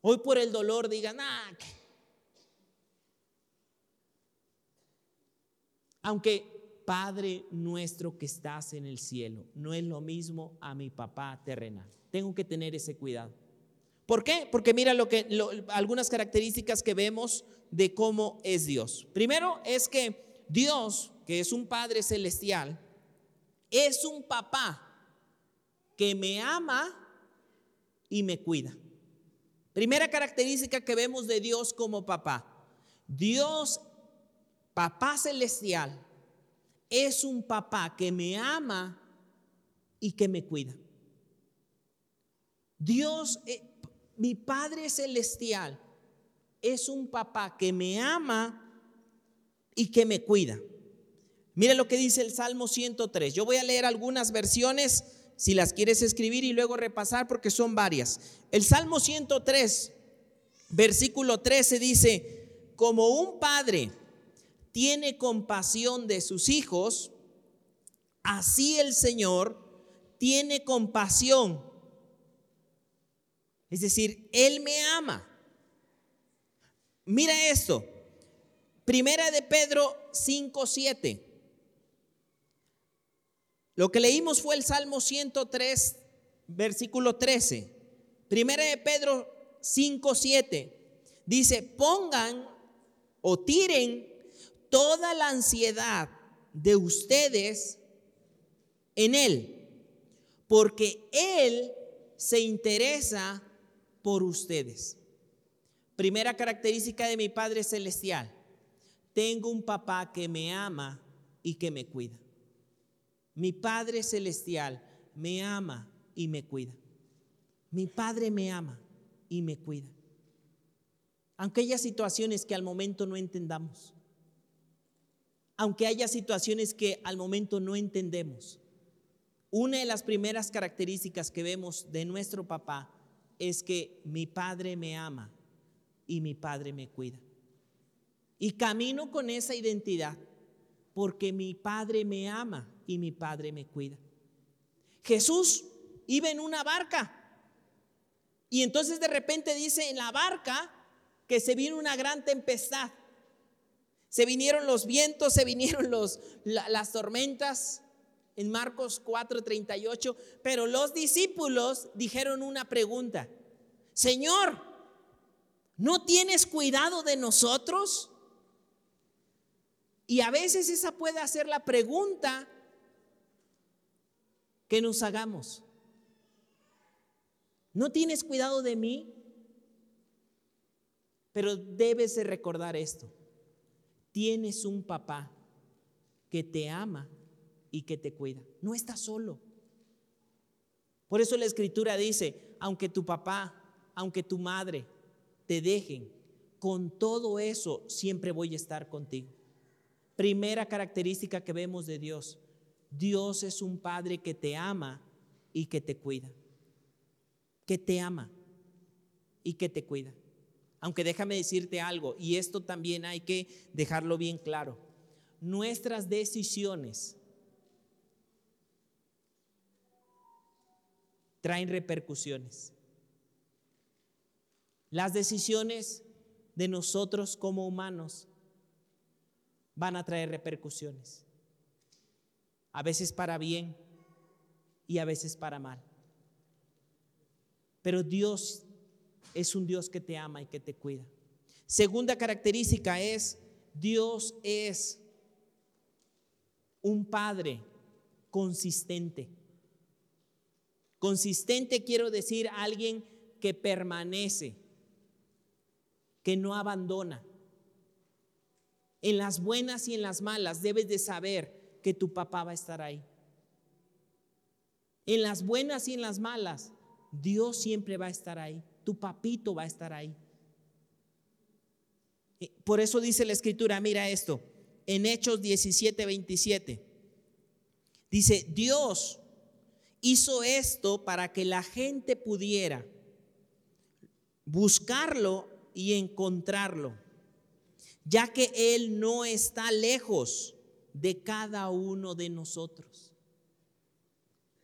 Hoy por el dolor digan, ah, aunque Padre nuestro que estás en el cielo, no es lo mismo a mi papá terrenal. Tengo que tener ese cuidado. ¿Por qué? Porque mira lo que algunas características que vemos de cómo es Dios. Primero es que Dios, que es un Padre celestial, es un papá que me ama y me cuida. Primera característica que vemos de Dios como papá. Dios, papá celestial, es un papá que me ama y que me cuida. Dios, eh, mi Padre celestial, es un papá que me ama y que me cuida. Mire lo que dice el Salmo 103. Yo voy a leer algunas versiones si las quieres escribir y luego repasar porque son varias. El Salmo 103, versículo 13 dice, como un padre tiene compasión de sus hijos, así el Señor tiene compasión. Es decir, Él me ama. Mira esto. Primera de Pedro 5, 7. Lo que leímos fue el Salmo 103, versículo 13. Primera de Pedro 5, 7. Dice, pongan o tiren toda la ansiedad de ustedes en Él, porque Él se interesa por ustedes. Primera característica de mi Padre Celestial, tengo un papá que me ama y que me cuida. Mi Padre Celestial me ama y me cuida. Mi Padre me ama y me cuida. Aunque haya situaciones que al momento no entendamos. Aunque haya situaciones que al momento no entendemos. Una de las primeras características que vemos de nuestro papá es que mi Padre me ama y mi Padre me cuida. Y camino con esa identidad porque mi Padre me ama y mi Padre me cuida. Jesús iba en una barca y entonces de repente dice en la barca que se vino una gran tempestad. Se vinieron los vientos, se vinieron los, las tormentas en Marcos 4:38, pero los discípulos dijeron una pregunta, Señor, ¿no tienes cuidado de nosotros? Y a veces esa puede ser la pregunta que nos hagamos. ¿No tienes cuidado de mí? Pero debes de recordar esto. Tienes un papá que te ama y que te cuida. No estás solo. Por eso la escritura dice, aunque tu papá, aunque tu madre te dejen, con todo eso siempre voy a estar contigo. Primera característica que vemos de Dios. Dios es un Padre que te ama y que te cuida. Que te ama y que te cuida. Aunque déjame decirte algo, y esto también hay que dejarlo bien claro. Nuestras decisiones traen repercusiones. Las decisiones de nosotros como humanos van a traer repercusiones. A veces para bien y a veces para mal. Pero Dios es un Dios que te ama y que te cuida. Segunda característica es, Dios es un Padre consistente. Consistente quiero decir alguien que permanece, que no abandona, en las buenas y en las malas debes de saber que tu papá va a estar ahí. En las buenas y en las malas, Dios siempre va a estar ahí. Tu papito va a estar ahí. Por eso dice la escritura, mira esto, en Hechos 17, 27. Dice, Dios hizo esto para que la gente pudiera buscarlo y encontrarlo ya que Él no está lejos de cada uno de nosotros.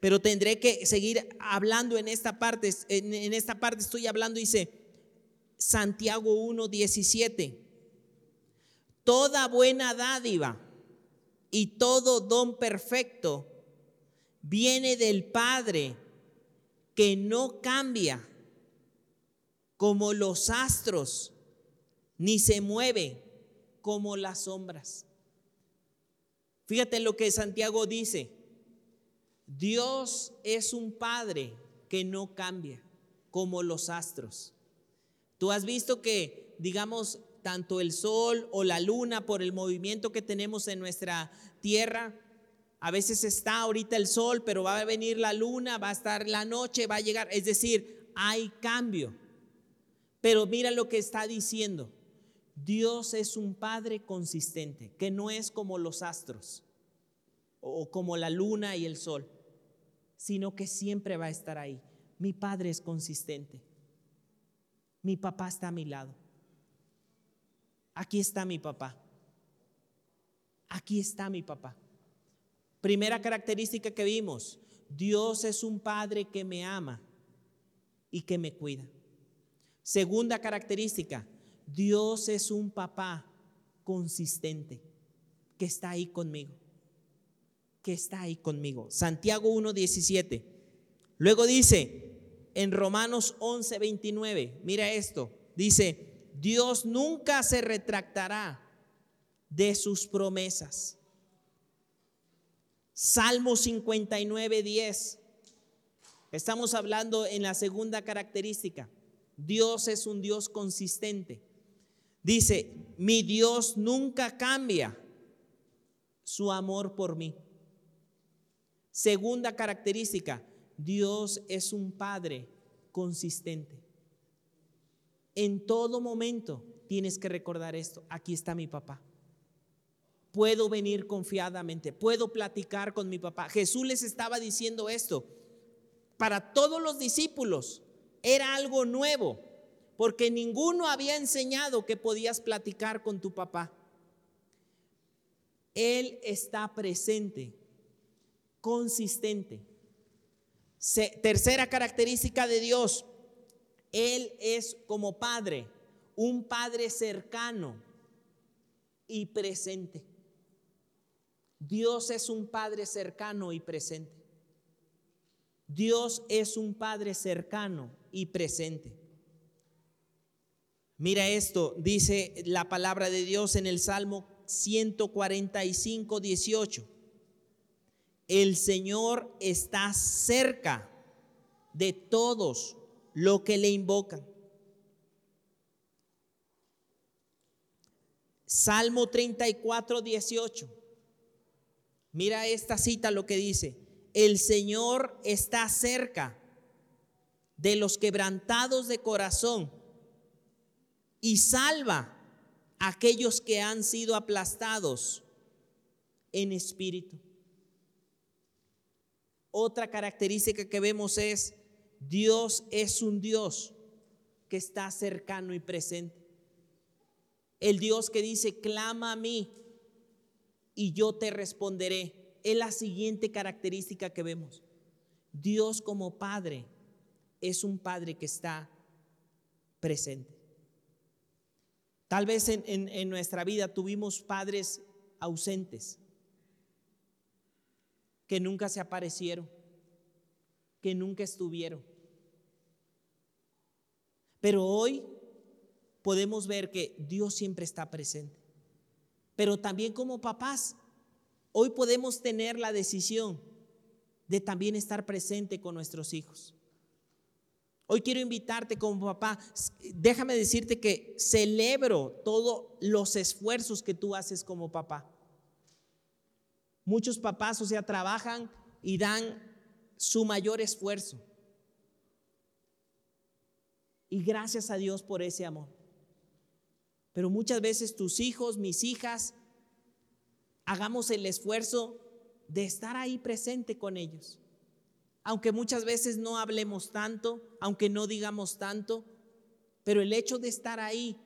Pero tendré que seguir hablando en esta parte. En, esta parte estoy hablando, dice Santiago 1, 17. Toda buena dádiva y todo don perfecto viene del Padre que no cambia como los astros, ni se mueve como las sombras. Fíjate lo que Santiago dice. Dios es un Padre que no cambia como los astros. Tú has visto que, digamos, tanto el sol o la luna, por el movimiento que tenemos en nuestra tierra, a veces está ahorita el sol, pero va a venir la luna, va a estar la noche, va a llegar. Es decir, hay cambio. Pero mira lo que está diciendo. Dios es un Padre consistente, que no es como los astros o como la luna y el sol, sino que siempre va a estar ahí. Mi Padre es consistente. Mi papá está a mi lado. Aquí está mi papá. Aquí está mi papá. Primera característica que vimos, Dios es un Padre que me ama y que me cuida. Segunda característica, Dios es un papá consistente que está ahí conmigo, que está ahí conmigo. Santiago 1.17. Luego dice en Romanos 11.29, mira esto, dice, Dios nunca se retractará de sus promesas. Salmo 59.10. Estamos hablando en la segunda característica. Dios es un Dios consistente. Dice, mi Dios nunca cambia su amor por mí. Segunda característica, Dios es un Padre consistente. En todo momento tienes que recordar esto. Aquí está mi papá. Puedo venir confiadamente, puedo platicar con mi papá. Jesús les estaba diciendo esto. Para todos los discípulos era algo nuevo porque ninguno había enseñado que podías platicar con tu papá. Él está presente, consistente. tercera característica de Dios, Él es como padre, un padre cercano y presente. Dios es un padre cercano y presente. Dios es un padre cercano y presente. Mira esto, dice la palabra de Dios en el Salmo 145, 18. El Señor está cerca de todos los que le invocan. Salmo 34, 18. Mira esta cita lo que dice. El Señor está cerca de los quebrantados de corazón y salva a aquellos que han sido aplastados en espíritu. Otra característica que vemos es, Dios es un Dios que está cercano y presente. El Dios que dice, clama a mí y yo te responderé. Es la siguiente característica que vemos. Dios como Padre es un Padre que está presente. Tal vez en, nuestra vida tuvimos padres ausentes, que nunca se aparecieron, que nunca estuvieron. Pero hoy podemos ver que Dios siempre está presente. Pero también como papás, hoy podemos tener la decisión de también estar presente con nuestros hijos. Hoy quiero invitarte como papá, déjame decirte que celebro todos los esfuerzos que tú haces como papá. Muchos papás, o sea, trabajan y dan su mayor esfuerzo. Y gracias a Dios por ese amor. Pero muchas veces tus hijos, mis hijas, hagamos el esfuerzo de estar ahí presente con ellos aunque muchas veces no hablemos tanto, aunque no digamos tanto, pero el hecho de estar ahí,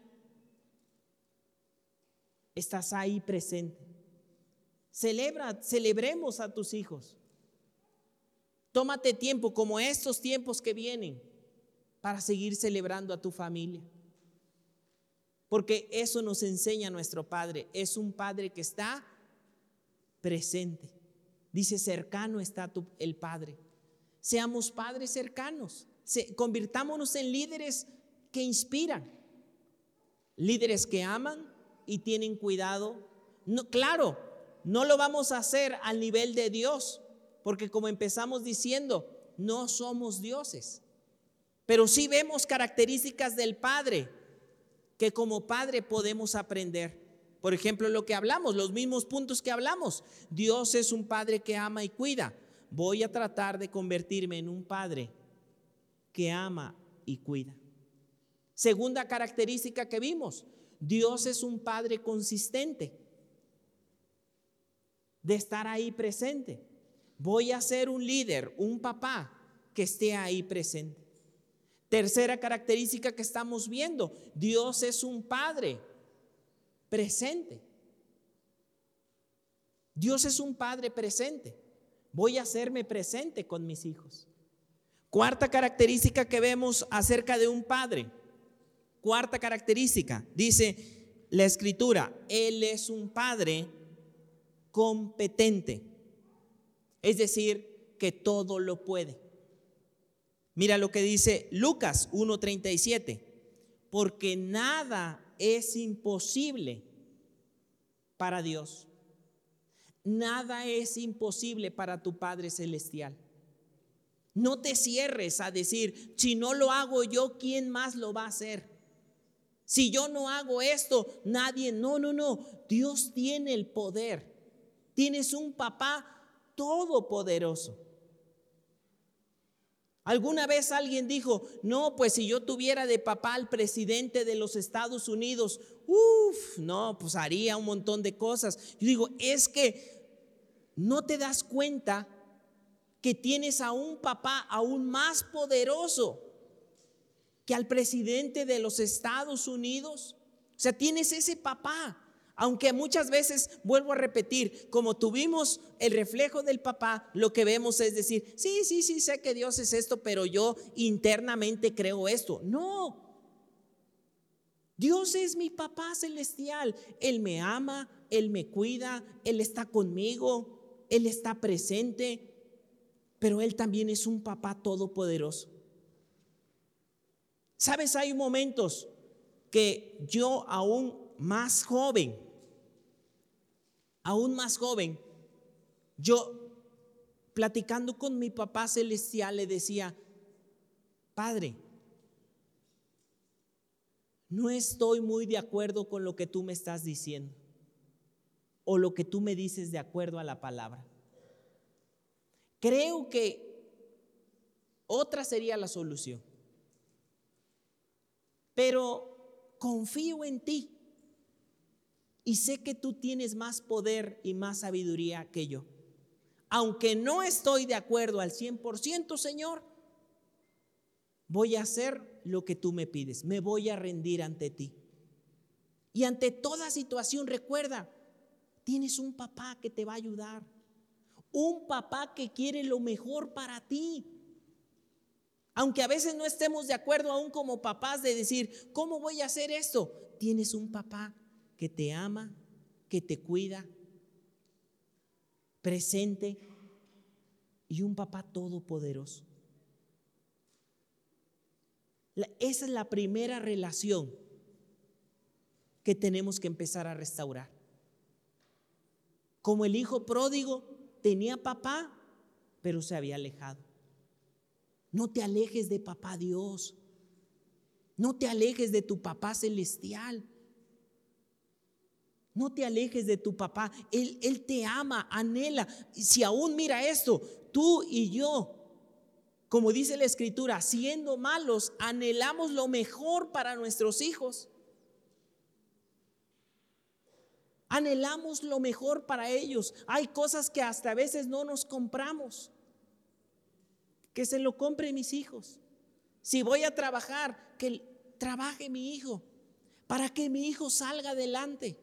estás ahí presente. Celebra, celebremos a tus hijos. Tómate tiempo como estos tiempos que vienen para seguir celebrando a tu familia. Porque eso nos enseña nuestro Padre. Es un Padre que está presente. Dice, cercano está el Padre seamos padres cercanos, convirtámonos en líderes que inspiran, líderes que aman y tienen cuidado. No, claro, no lo vamos a hacer al nivel de Dios, porque como empezamos diciendo, no somos dioses, pero sí vemos características del Padre que como Padre podemos aprender. Por ejemplo, lo que hablamos, los mismos puntos que hablamos. Dios es un Padre que ama y cuida voy a tratar de convertirme en un padre que ama y cuida. Segunda característica que vimos, Dios es un padre consistente, de estar ahí presente. Voy a ser un líder, un papá que esté ahí presente. Tercera característica que estamos viendo, Dios es un padre presente. Dios es un padre presente voy a hacerme presente con mis hijos. Cuarta característica que vemos acerca de un padre. Cuarta característica, dice la escritura, Él es un padre competente. Es decir, que todo lo puede. Mira lo que dice Lucas 1.37, porque nada es imposible para Dios. Nada es imposible para tu Padre Celestial. No te cierres a decir, si no lo hago yo, ¿quién más lo va a hacer? Si yo no hago esto, nadie, no, no, no. Dios tiene el poder. Tienes un papá todopoderoso. Alguna vez alguien dijo, no, pues si yo tuviera de papá al presidente de los Estados Unidos, uff, no, pues haría un montón de cosas. Yo digo, es que no te das cuenta que tienes a un papá aún más poderoso que al presidente de los Estados Unidos. O sea, tienes ese papá. Aunque muchas veces, vuelvo a repetir, como tuvimos el reflejo del papá, lo que vemos es decir, sí, sí, sí, sé que Dios es esto, pero yo internamente creo esto. No. Dios es mi papá celestial. Él me ama, Él me cuida, Él está conmigo, Él está presente, pero Él también es un papá todopoderoso. Sabes, hay momentos que yo aún más joven, aún más joven, yo platicando con mi papá celestial le decía, Padre, no estoy muy de acuerdo con lo que tú me estás diciendo o lo que tú me dices de acuerdo a la palabra. Creo que otra sería la solución. Pero confío en ti y sé que tú tienes más poder y más sabiduría que yo. Aunque no estoy de acuerdo al 100%, Señor, voy a hacer lo que tú me pides, me voy a rendir ante ti. Y ante toda situación, recuerda, tienes un papá que te va a ayudar, un papá que quiere lo mejor para ti. Aunque a veces no estemos de acuerdo aún como papás de decir, ¿cómo voy a hacer esto? Tienes un papá que te ama, que te cuida, presente y un papá todopoderoso. Esa es la primera relación que tenemos que empezar a restaurar. Como el hijo pródigo tenía papá, pero se había alejado. No te alejes de papá Dios. No te alejes de tu papá celestial. No te alejes de tu papá. Él, él te ama, anhela. Si aún mira esto, tú y yo como dice la escritura, siendo malos, anhelamos lo mejor para nuestros hijos. Anhelamos lo mejor para ellos. Hay cosas que hasta a veces no nos compramos. Que se lo compre mis hijos. Si voy a trabajar, que trabaje mi hijo para que mi hijo salga adelante.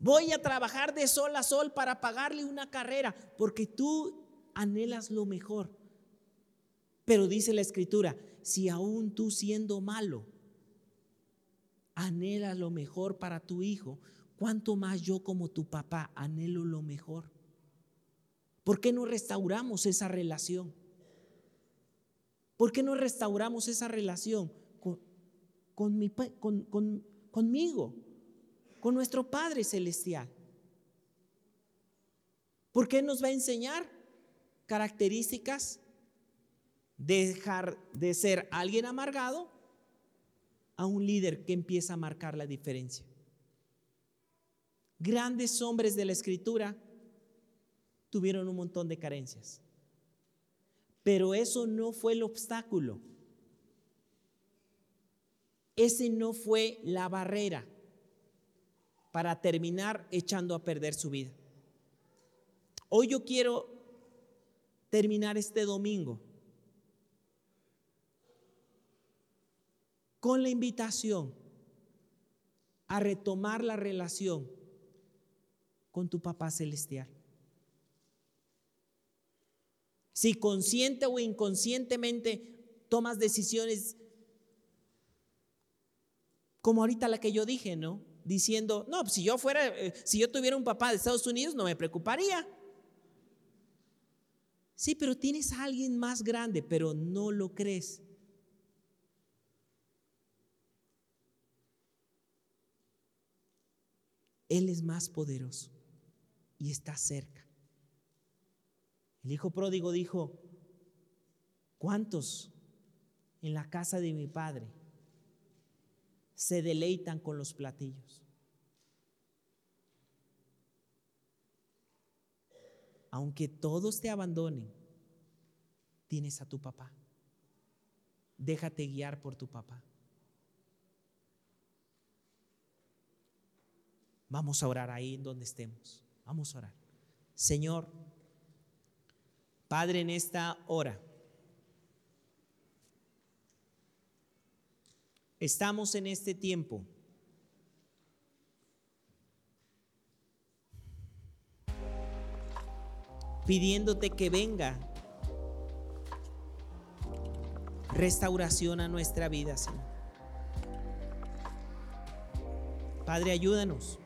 Voy a trabajar de sol a sol para pagarle una carrera porque tú anhelas lo mejor. Pero dice la escritura, si aún tú siendo malo, anhelas lo mejor para tu hijo, ¿cuánto más yo como tu papá anhelo lo mejor? ¿Por qué no restauramos esa relación? ¿Por qué no restauramos esa relación con, mi, conmigo, con nuestro Padre Celestial? ¿Por qué nos va a enseñar características dejar de ser alguien amargado a un líder que empieza a marcar la diferencia. Grandes hombres de la escritura tuvieron un montón de carencias, pero eso no fue el obstáculo. Ese no fue la barrera para terminar echando a perder su vida. Hoy yo quiero terminar este domingo con la invitación a retomar la relación con tu papá celestial. Si consciente o inconscientemente tomas decisiones como ahorita la que yo dije, ¿no? Diciendo, no, pues si yo fuera, eh, si yo tuviera un papá de Estados Unidos, no me preocuparía. Sí, pero tienes a alguien más grande, pero no lo crees. Él es más poderoso y está cerca. El hijo pródigo dijo, ¿cuántos en la casa de mi padre se deleitan con los platillos? Aunque todos te abandonen, tienes a tu papá. Déjate guiar por tu papá. Vamos a orar ahí donde estemos. Vamos a orar. Señor, Padre, en esta hora, estamos en este tiempo pidiéndote que venga restauración a nuestra vida, Señor. Padre, ayúdanos.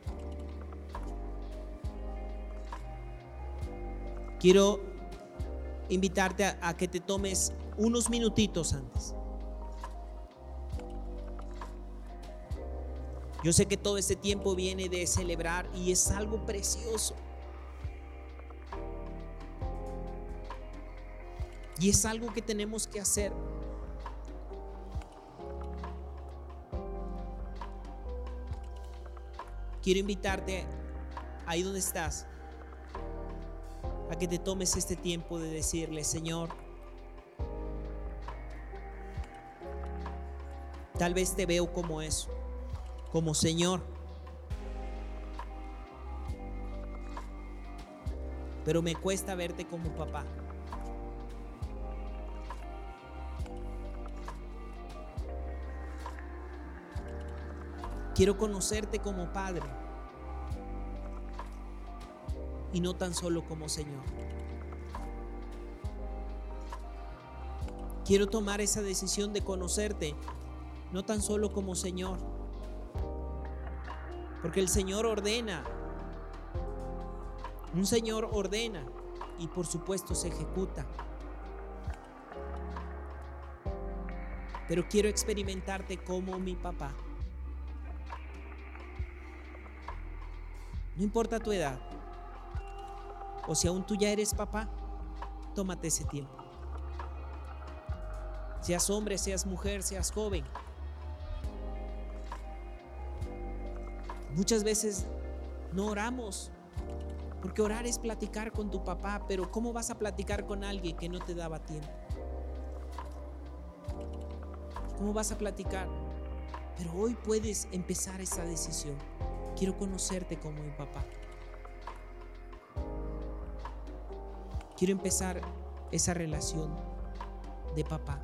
Quiero invitarte a, que te tomes unos minutitos antes. Yo sé que todo este tiempo viene de celebrar y es algo precioso. Y es algo que tenemos que hacer. Quiero invitarte ahí donde estás a que te tomes este tiempo de decirle, Señor, tal vez te veo como eso, como Señor. Pero me cuesta verte como papá. Quiero conocerte como Padre y no tan solo como Señor. Quiero tomar esa decisión de conocerte no tan solo como Señor, porque el Señor ordena, un Señor ordena y por supuesto se ejecuta. Pero quiero experimentarte como mi papá. No importa tu edad. O si aún tú ya eres papá, tómate ese tiempo. Seas hombre, seas mujer, seas joven. Muchas veces no oramos, porque orar es platicar con tu papá, pero ¿cómo vas a platicar con alguien que no te daba tiempo? ¿Cómo vas a platicar? Pero hoy puedes empezar esa decisión. Quiero conocerte como mi papá. Quiero empezar esa relación de papá.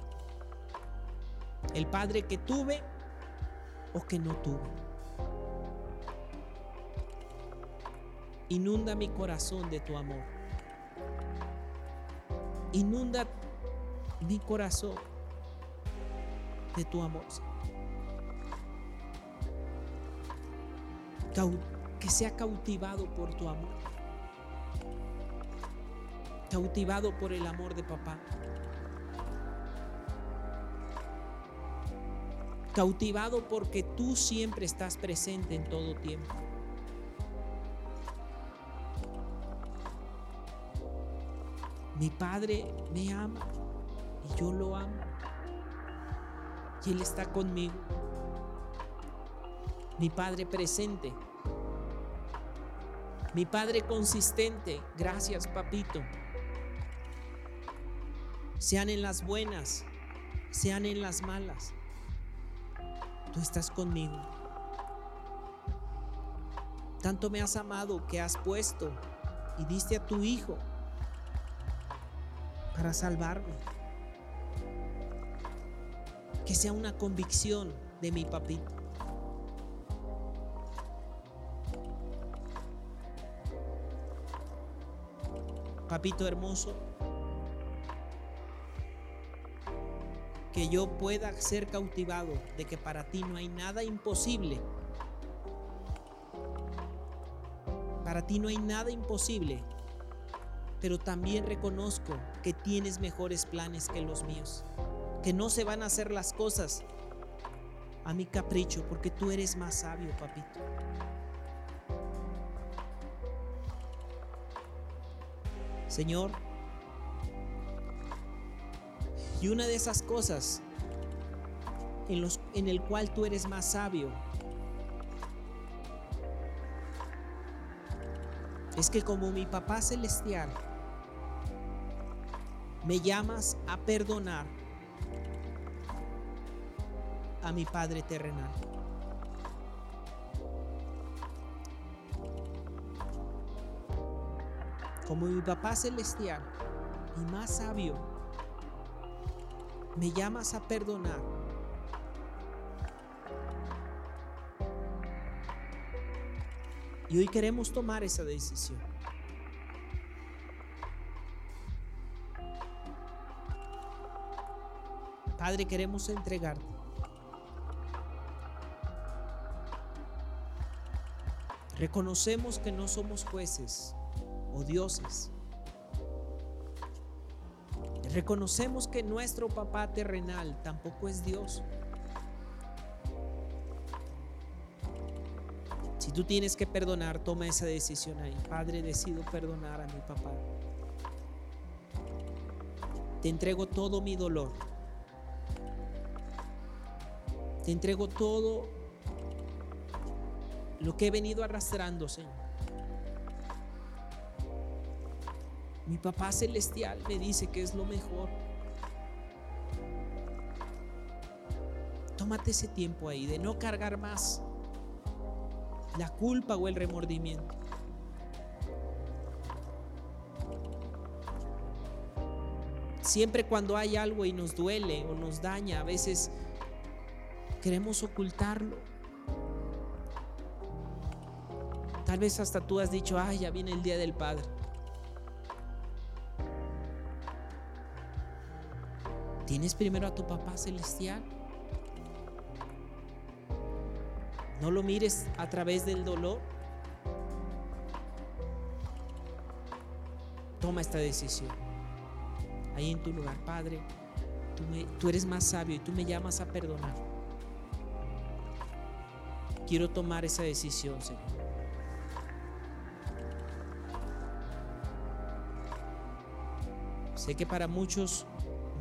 El padre que tuve o que no tuve. Inunda mi corazón de tu amor. Inunda mi corazón de tu amor que sea cautivado por tu amor. Cautivado por el amor de papá. Cautivado porque tú siempre estás presente en todo tiempo. Mi padre me ama y yo lo amo. Y Él está conmigo. Mi Padre presente mi Padre consistente, gracias papito. Sean en las buenas, sean en las malas. Tú estás conmigo. Tanto me has amado que has puesto y diste a tu Hijo para salvarme. Que sea una convicción de mi papito. Papito hermoso, que yo pueda ser cautivado de que para ti no hay nada imposible. Para ti no hay nada imposible, pero también reconozco que tienes mejores planes que los míos, que no se van a hacer las cosas a mi capricho, porque tú eres más sabio, papito. Señor. Y una de esas cosas en, los, en el cual tú eres más sabio es que como mi papá celestial, me llamas a perdonar a mi Padre terrenal. como mi papá celestial y más sabio, me llamas a perdonar. Y hoy queremos tomar esa decisión. Padre, queremos entregarte. Reconocemos que no somos jueces, o dioses. Reconocemos que nuestro papá terrenal tampoco es Dios. Si tú tienes que perdonar, toma esa decisión ahí. Padre, decido perdonar a mi papá. Te entrego todo mi dolor. Te entrego todo lo que he venido arrastrando, Señor. Mi papá celestial me dice que es lo mejor. Tómate ese tiempo ahí de no cargar más la culpa o el remordimiento. Siempre cuando hay algo y nos duele o nos daña, a veces queremos ocultarlo. Tal vez hasta tú has dicho, ay, ya viene el Día del Padre. ¿Tienes primero a tu papá celestial? No lo mires a través del dolor. Toma esta decisión. Ahí en tu lugar, Padre, tú, tú eres más sabio y tú me llamas a perdonar. Quiero tomar esa decisión, Señor. Sé que para muchos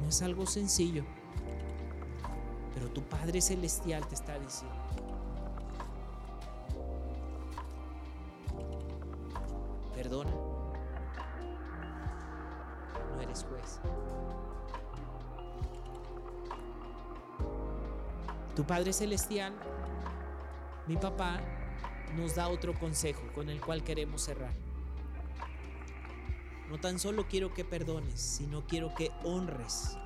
no es algo sencillo, pero tu Padre Celestial te está diciendo. Perdona. No eres juez. Tu Padre Celestial mi papá nos da otro consejo con el cual queremos cerrar. No tan solo quiero que perdones, sino quiero que honres.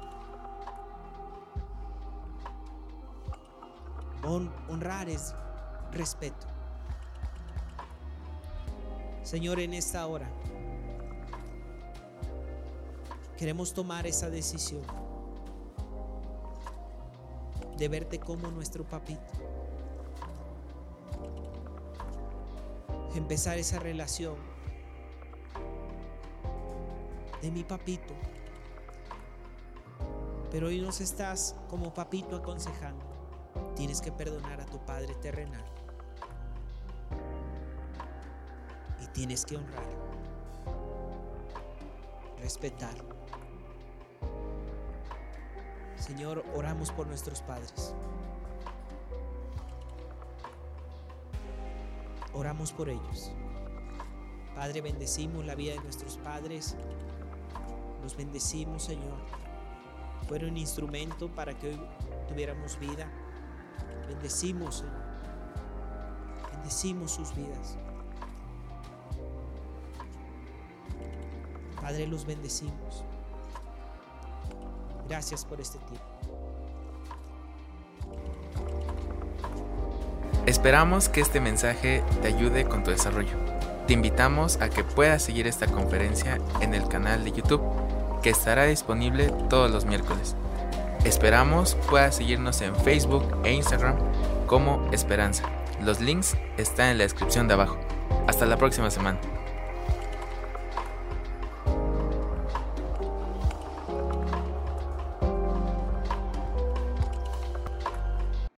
honrar es respeto. Señor, en esta hora queremos tomar esa decisión de verte como nuestro papito empezar esa relación de mi papito. Pero hoy nos estás como papito aconsejando. Tienes que perdonar a tu Padre terrenal. Y tienes que honrar, respetar. Señor, oramos por nuestros padres. Oramos por ellos. Padre, bendecimos la vida de nuestros padres. Bendecimos, Señor. Fueron un instrumento para que hoy tuviéramos vida. Bendecimos, Señor. Bendecimos sus vidas. Padre, los bendecimos. Gracias por este tiempo. Esperamos que este mensaje te ayude con tu desarrollo. Te invitamos a que puedas seguir esta conferencia en el canal de YouTube que estará disponible todos los miércoles. Esperamos puedas seguirnos en Facebook e Instagram como Esperanza. Los links están en la descripción de abajo. Hasta la próxima semana.